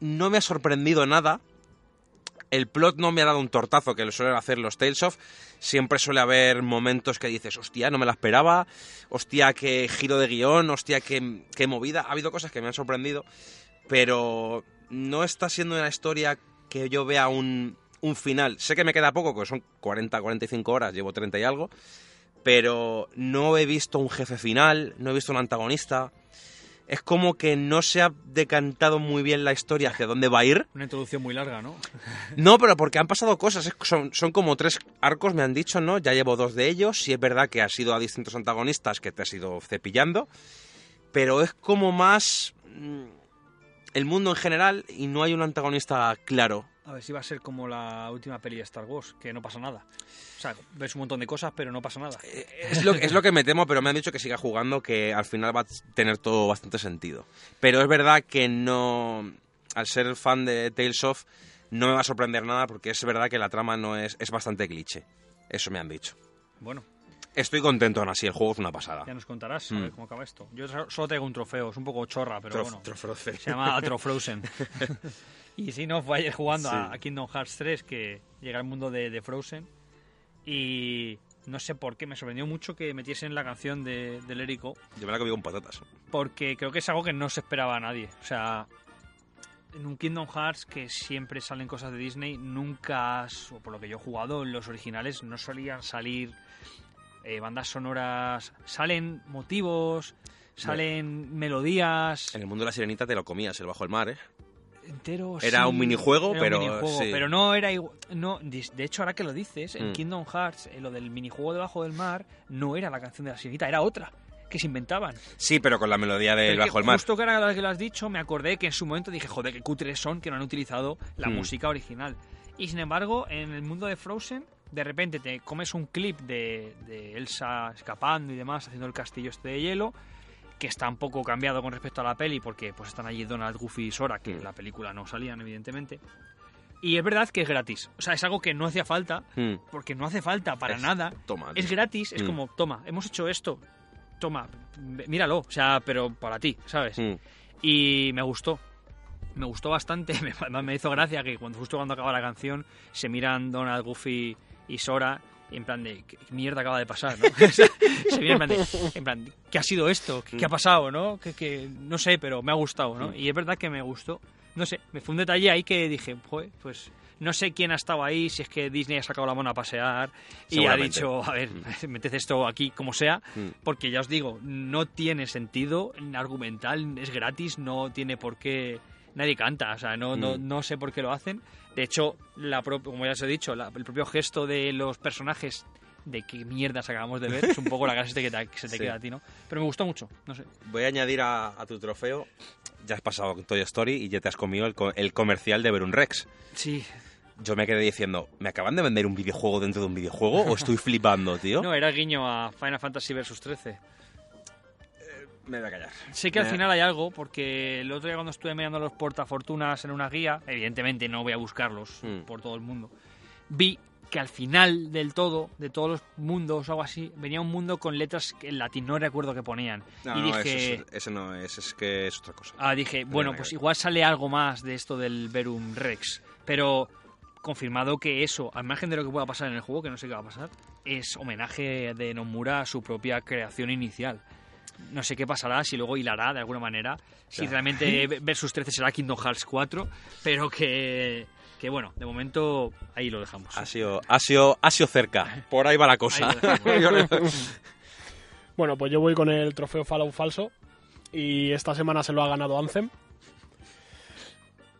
No me ha sorprendido nada. El plot no me ha dado un tortazo que lo suelen hacer los Tales of. Siempre suele haber momentos que dices, hostia, no me la esperaba. Hostia, qué giro de guion. Hostia, qué, qué movida. Ha habido cosas que me han sorprendido. Pero no está siendo una historia que yo vea un, un final. Sé que me queda poco, que son 40, 45 horas, llevo 30 y algo. Pero no he visto un jefe final, no he visto un antagonista. Es como que no se ha decantado muy bien la historia hacia dónde va a ir. Una introducción muy larga, ¿no? No, pero porque han pasado cosas. son, son como tres arcos, me han dicho, ¿no? Ya llevo dos de ellos. Sí es verdad que has ido a distintos antagonistas que te has ido cepillando. Pero es como más mm, el mundo en general y no hay un antagonista claro. A ver si va a ser como la última peli de Star Wars, que no pasa nada. O sea, ves un montón de cosas, pero no pasa nada. Es lo, es lo que me temo, pero me han dicho que siga jugando, que al final va a tener todo bastante sentido. Pero es verdad que no. Al ser fan de Tales of, no me va a sorprender nada porque es verdad que la trama no es, es bastante cliché. Eso me han dicho. Bueno, Estoy contento aún así, el juego es una pasada. ya nos contarás a Mm. ver cómo acaba esto. Yo so- solo traigo un trofeo, es un poco chorra, pero Trof- bueno. Trofroce. Se llama Atro Frozen. y si no, fue ayer jugando Sí. a, Kingdom Hearts 3, que llega al mundo de, de Frozen. Y no sé por qué, me sorprendió mucho que metiesen la canción de, del Érico, Yo me la comí con patatas. porque creo que es algo que no se esperaba a nadie. O sea, en un Kingdom Hearts que siempre salen cosas de Disney, nunca, o por lo que yo he jugado, en los originales no solían salir eh, bandas sonoras, salen motivos, salen melodías. En el mundo de la sirenita te lo comías, el bajo el mar, ¿eh? entero. Era sí, un minijuego, era un pero minijuego, sí. pero no era igual. No, de de hecho, ahora que lo dices, en Mm. Kingdom Hearts, eh, lo del minijuego debajo del mar, no era la canción de la sirenita, era otra que se inventaban. Sí, pero con la melodía Pero que Bajo el Mar. Justo que ahora que lo has dicho, me acordé que en su momento dije, joder, qué cutres son que no han utilizado la Mm. música original. Y sin embargo, en el mundo de Frozen, de repente te comes un clip de, de Elsa escapando y demás, haciendo el castillo este de hielo, que está un poco cambiado con respecto a la peli, porque pues están allí Donald, Goofy y Sora, que en la película no salían, evidentemente. Y es verdad que es gratis. O sea, es algo que no hacía falta, Mm. porque no hace falta para Es- nada. toma, Es gratis, es Mm. como, toma, hemos hecho esto, toma, míralo, o sea, pero para ti, ¿sabes? Mm. Y me gustó. Me gustó bastante. Me, me hizo gracia que cuando justo cuando acaba la canción se miran Donald, Goofy y Sora en plan de ¿qué mierda acaba de pasar? ¿no? Se miran en plan de, en plan, ¿qué ha sido esto? ¿Qué, qué ha pasado? ¿no? Que, que no sé, pero me ha gustado, ¿no? Y es verdad que me gustó. No sé, me fue un detalle ahí que dije, joder, pues no sé quién ha estado ahí, si es que Disney ha sacado la mano a pasear y ha dicho, a ver, meted esto aquí como sea, Mm. porque ya os digo, no tiene sentido argumental, es gratis, no tiene por qué. Nadie canta, o sea, no, no, Mm. no sé por qué lo hacen. De hecho, la como ya os he dicho, la- el propio gesto de los personajes de qué mierdas acabamos de ver es un poco la clase que, te- que se te Sí. queda a ti, ¿no? Pero me gustó mucho, no sé. Voy a añadir a, a tu trofeo. Ya has pasado con Toy Story y ya te has comido el, co- el comercial de Verun Rex. Sí, Yo me quedé diciendo, ¿me acaban de vender un videojuego dentro de un videojuego o estoy flipando, tío? no, era guiño a Final Fantasy Versus 13. Me voy a callar. Sé que al final hay algo, porque el otro día cuando estuve mirando los portafortunas en una guía, evidentemente no voy a buscarlos Mm. por todo el mundo, vi que al final del todo, de todos los mundos o algo así, venía un mundo con letras en latín, no recuerdo qué ponían. No, y no, dije, eso, es- eso no es, es que es otra cosa. ah, dije, bueno, pues que igual sale algo más de esto del Verum Rex, pero confirmado que eso, al margen de lo que pueda pasar en el juego, que no sé qué va a pasar, es homenaje de Nomura a su propia creación inicial. No sé qué pasará, si luego hilará de alguna manera, si realmente Versus 13 será Kingdom Hearts 4, pero que, que bueno, de momento ahí lo dejamos. Ha sido, ha sido, ha sido cerca. Por ahí va la cosa. Bueno, pues yo voy con el trofeo Fallout falso. Y esta semana se lo ha ganado Anthem.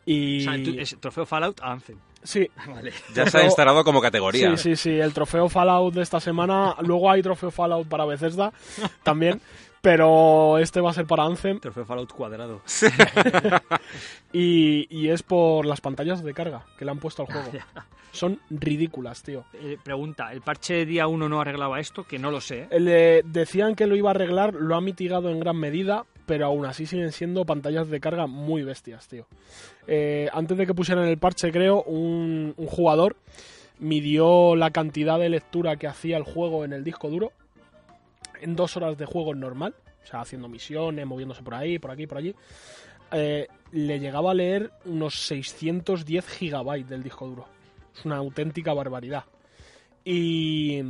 Y. O sea, tú- es trofeo Fallout a Anthem. Sí, Vale. ya se ha instalado como categoría. Sí, sí, sí. El trofeo Fallout de esta semana. Luego hay trofeo Fallout para Bethesda también. Pero este va a ser para Anthem. Trofeo Fallout cuadrado. Y, y es por las pantallas de carga que le han puesto al juego. Son ridículas, tío. Eh, pregunta, ¿el parche de día 1 no arreglaba esto? Que no lo sé. ¿eh? El de- decían que lo iba a arreglar, lo ha mitigado en gran medida, pero aún así siguen siendo pantallas de carga muy bestias, tío. Eh, antes de que pusieran el parche, creo, un, un jugador midió la cantidad de lectura que hacía el juego en el disco duro en dos horas de juego normal, o sea, haciendo misiones, moviéndose por ahí, por aquí, por allí. eh, le llegaba a leer unos 610 gigabytes del disco duro. Es una auténtica barbaridad. Y,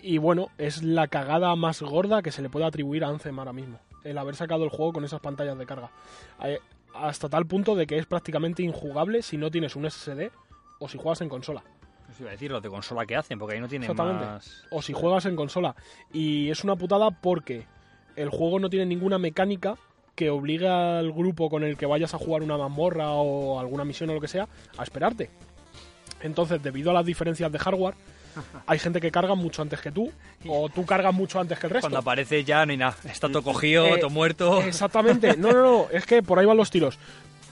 y bueno, es la cagada más gorda que se le puede atribuir a Anthem ahora mismo. El haber sacado el juego con esas pantallas de carga. Eh, Hasta tal punto de que es prácticamente injugable si no tienes un SSD o si juegas en consola. Os iba a decir los de consola que hacen, porque ahí no tienen Exactamente. más... O si juegas en consola. Y es una putada porque el juego no tiene ninguna mecánica que obligue al grupo con el que vayas a jugar una mazmorra o alguna misión o lo que sea a esperarte. Entonces, debido a las diferencias de hardware, hay gente que carga mucho antes que tú, o tú cargas mucho antes que el resto. Cuando aparece ya no hay nada. Está todo cogido, Eh, todo muerto. Exactamente. No, no, no. Es que por ahí van los tiros.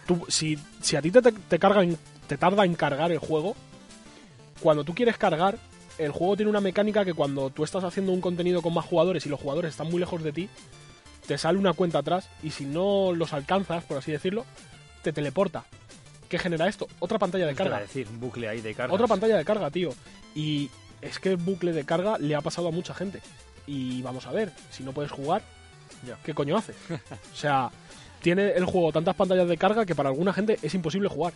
Tú, si, si a ti te, te carga te tarda en cargar el juego, cuando tú quieres cargar, el juego tiene una mecánica que cuando tú estás haciendo un contenido con más jugadores y los jugadores están muy lejos de ti, te sale una cuenta atrás y si no los alcanzas, por así decirlo, te teleporta. ¿Qué genera esto? Otra pantalla de carga. decir, un bucle ahí de carga. Otra pantalla de carga, tío. Y es que el bucle de carga le ha pasado a mucha gente. Y vamos a ver, si no puedes jugar, Ya. ¿qué coño hace? o sea, tiene el juego tantas pantallas de carga que para alguna gente es imposible jugar.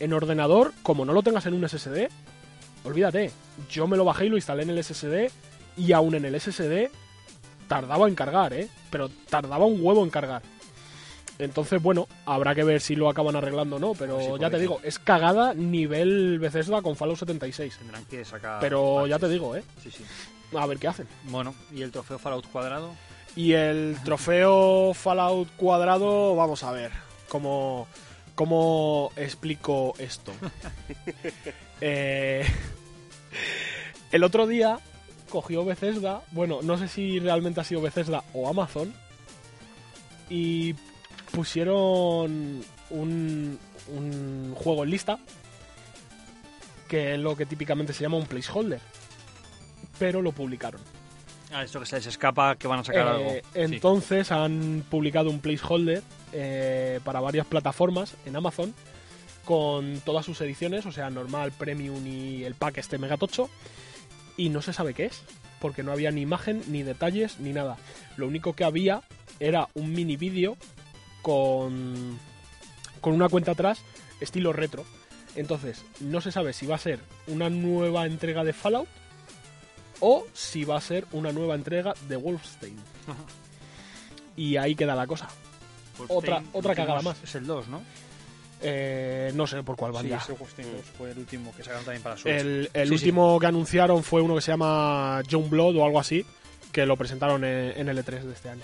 En ordenador, como no lo tengas en un SSD, olvídate. Yo me lo bajé y lo instalé en el SSD y aún en el SSD tardaba en cargar, ¿eh? Pero tardaba un huevo en cargar. Entonces, bueno, habrá que ver si lo acaban arreglando o no, pero sí, ya te digo, es cagada nivel Bethesda con Fallout 76. Tendrán que sacar... Pero ya te digo, ¿eh? Sí, sí. A ver qué hacen. Bueno, ¿y el trofeo Fallout cuadrado? Y el trofeo Fallout cuadrado, vamos a ver. Como, ¿Cómo explico esto? Eh, el otro día cogió Bethesda, bueno, no sé si realmente ha sido Bethesda o Amazon, y pusieron un, un juego en lista, que es lo que típicamente se llama un placeholder, pero lo publicaron. Ah, esto que se les escapa, que van a sacar Eh, algo. Sí. Entonces han publicado un placeholder eh, para varias plataformas en Amazon con todas sus ediciones, o sea, normal, premium y el pack este megatocho. Y no se sabe qué es, porque no había ni imagen, ni detalles, ni nada. Lo único que había era un mini vídeo con, con una cuenta atrás, estilo retro. Entonces, no se sabe si va a ser una nueva entrega de Fallout o si va a ser una nueva entrega de Wolfenstein. Ajá. Y ahí queda la cosa. Otra- otra cagada más. Es el 2, ¿no? Eh, no sé por cuál van Sí, ya. ese Wolfenstein 2 fue el último que sacaron también para Switch. El, el Sí, sí. último que anunciaron fue uno que se llama John Blood o algo así, que lo presentaron en, en el E3 de este año,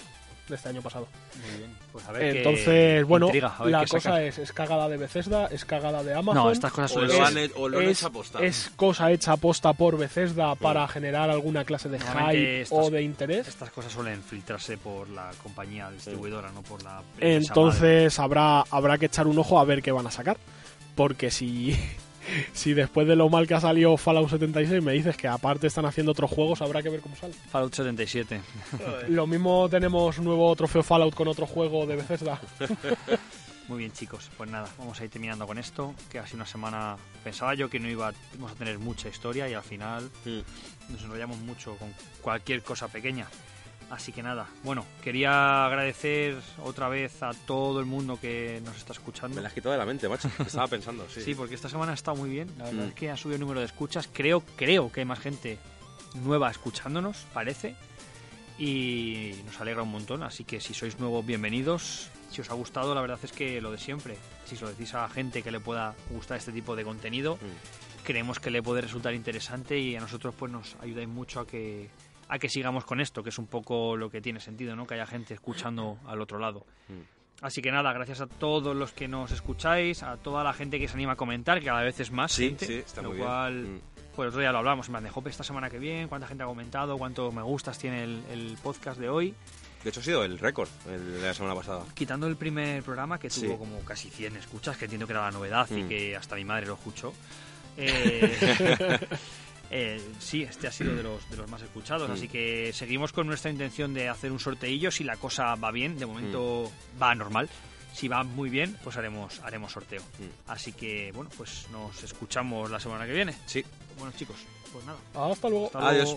de este año pasado. Muy bien. Pues a ver qué Entonces, bueno, intriga, a ver la cosa es, es cagada de Bethesda, es cagada de Amazon. No, estas cosas O suelen lo han, o lo han es, hecho apostar. es cosa hecha aposta por Bethesda para generar alguna clase de hype estas- o de interés. Estas cosas suelen filtrarse por la compañía distribuidora, no por la madre. Entonces habrá, habrá que echar un ojo a ver qué van a sacar. Porque si, si después de lo mal que ha salido Fallout 76 me dices que aparte están haciendo otros juegos, habrá que ver cómo sale. Fallout 77. Lo mismo tenemos nuevo trofeo Fallout con otro juego de Bethesda. Muy bien, chicos. Pues nada, vamos a ir terminando con esto. Que ha sido una semana. Pensaba yo que no iba, íbamos a tener mucha historia y al final Mm. nos enrollamos mucho con cualquier cosa pequeña. Así que nada, bueno, quería agradecer otra vez a todo el mundo que nos está escuchando. Me la has quitado de la mente, macho. Estaba pensando, sí. Sí, porque esta semana ha estado muy bien. La verdad Mm. es que ha subido el número de escuchas. Creo, creo que hay más gente nueva escuchándonos, parece. Y nos alegra un montón. Así que si sois nuevos, bienvenidos. Si os ha gustado, la verdad es que lo de siempre. Si se lo decís a gente que le pueda gustar este tipo de contenido, Mm. creemos que le puede resultar interesante y a nosotros pues nos ayudáis mucho a que a que sigamos con esto, que es un poco lo que tiene sentido, ¿no? Que haya gente escuchando al otro lado. Mm. Así que nada, gracias a todos los que nos escucháis, a toda la gente que se anima a comentar, que cada vez es más Sí, gente, sí, está lo muy bien. cual, Mm. pues otro día lo hablamos, en plan de, "Jope, esta semana que viene, cuánta gente ha comentado, cuántos me gustas tiene el, el podcast de hoy, De hecho, ha sido el récord el de la semana pasada. quitando el primer programa que Sí. tuvo como casi 100 escuchas, que entiendo que era la novedad y Mm. que hasta mi madre lo escuchó. Eh, eh, sí, este ha sido de los, de los más escuchados, Mm. así que seguimos con nuestra intención de hacer un sorteillo si la cosa va bien, de momento va normal. Si va muy bien, pues haremos haremos sorteo. Mm. Así que, bueno, pues nos escuchamos la semana que viene. Sí. Bueno, chicos, pues nada. Hasta luego. Hasta Adiós.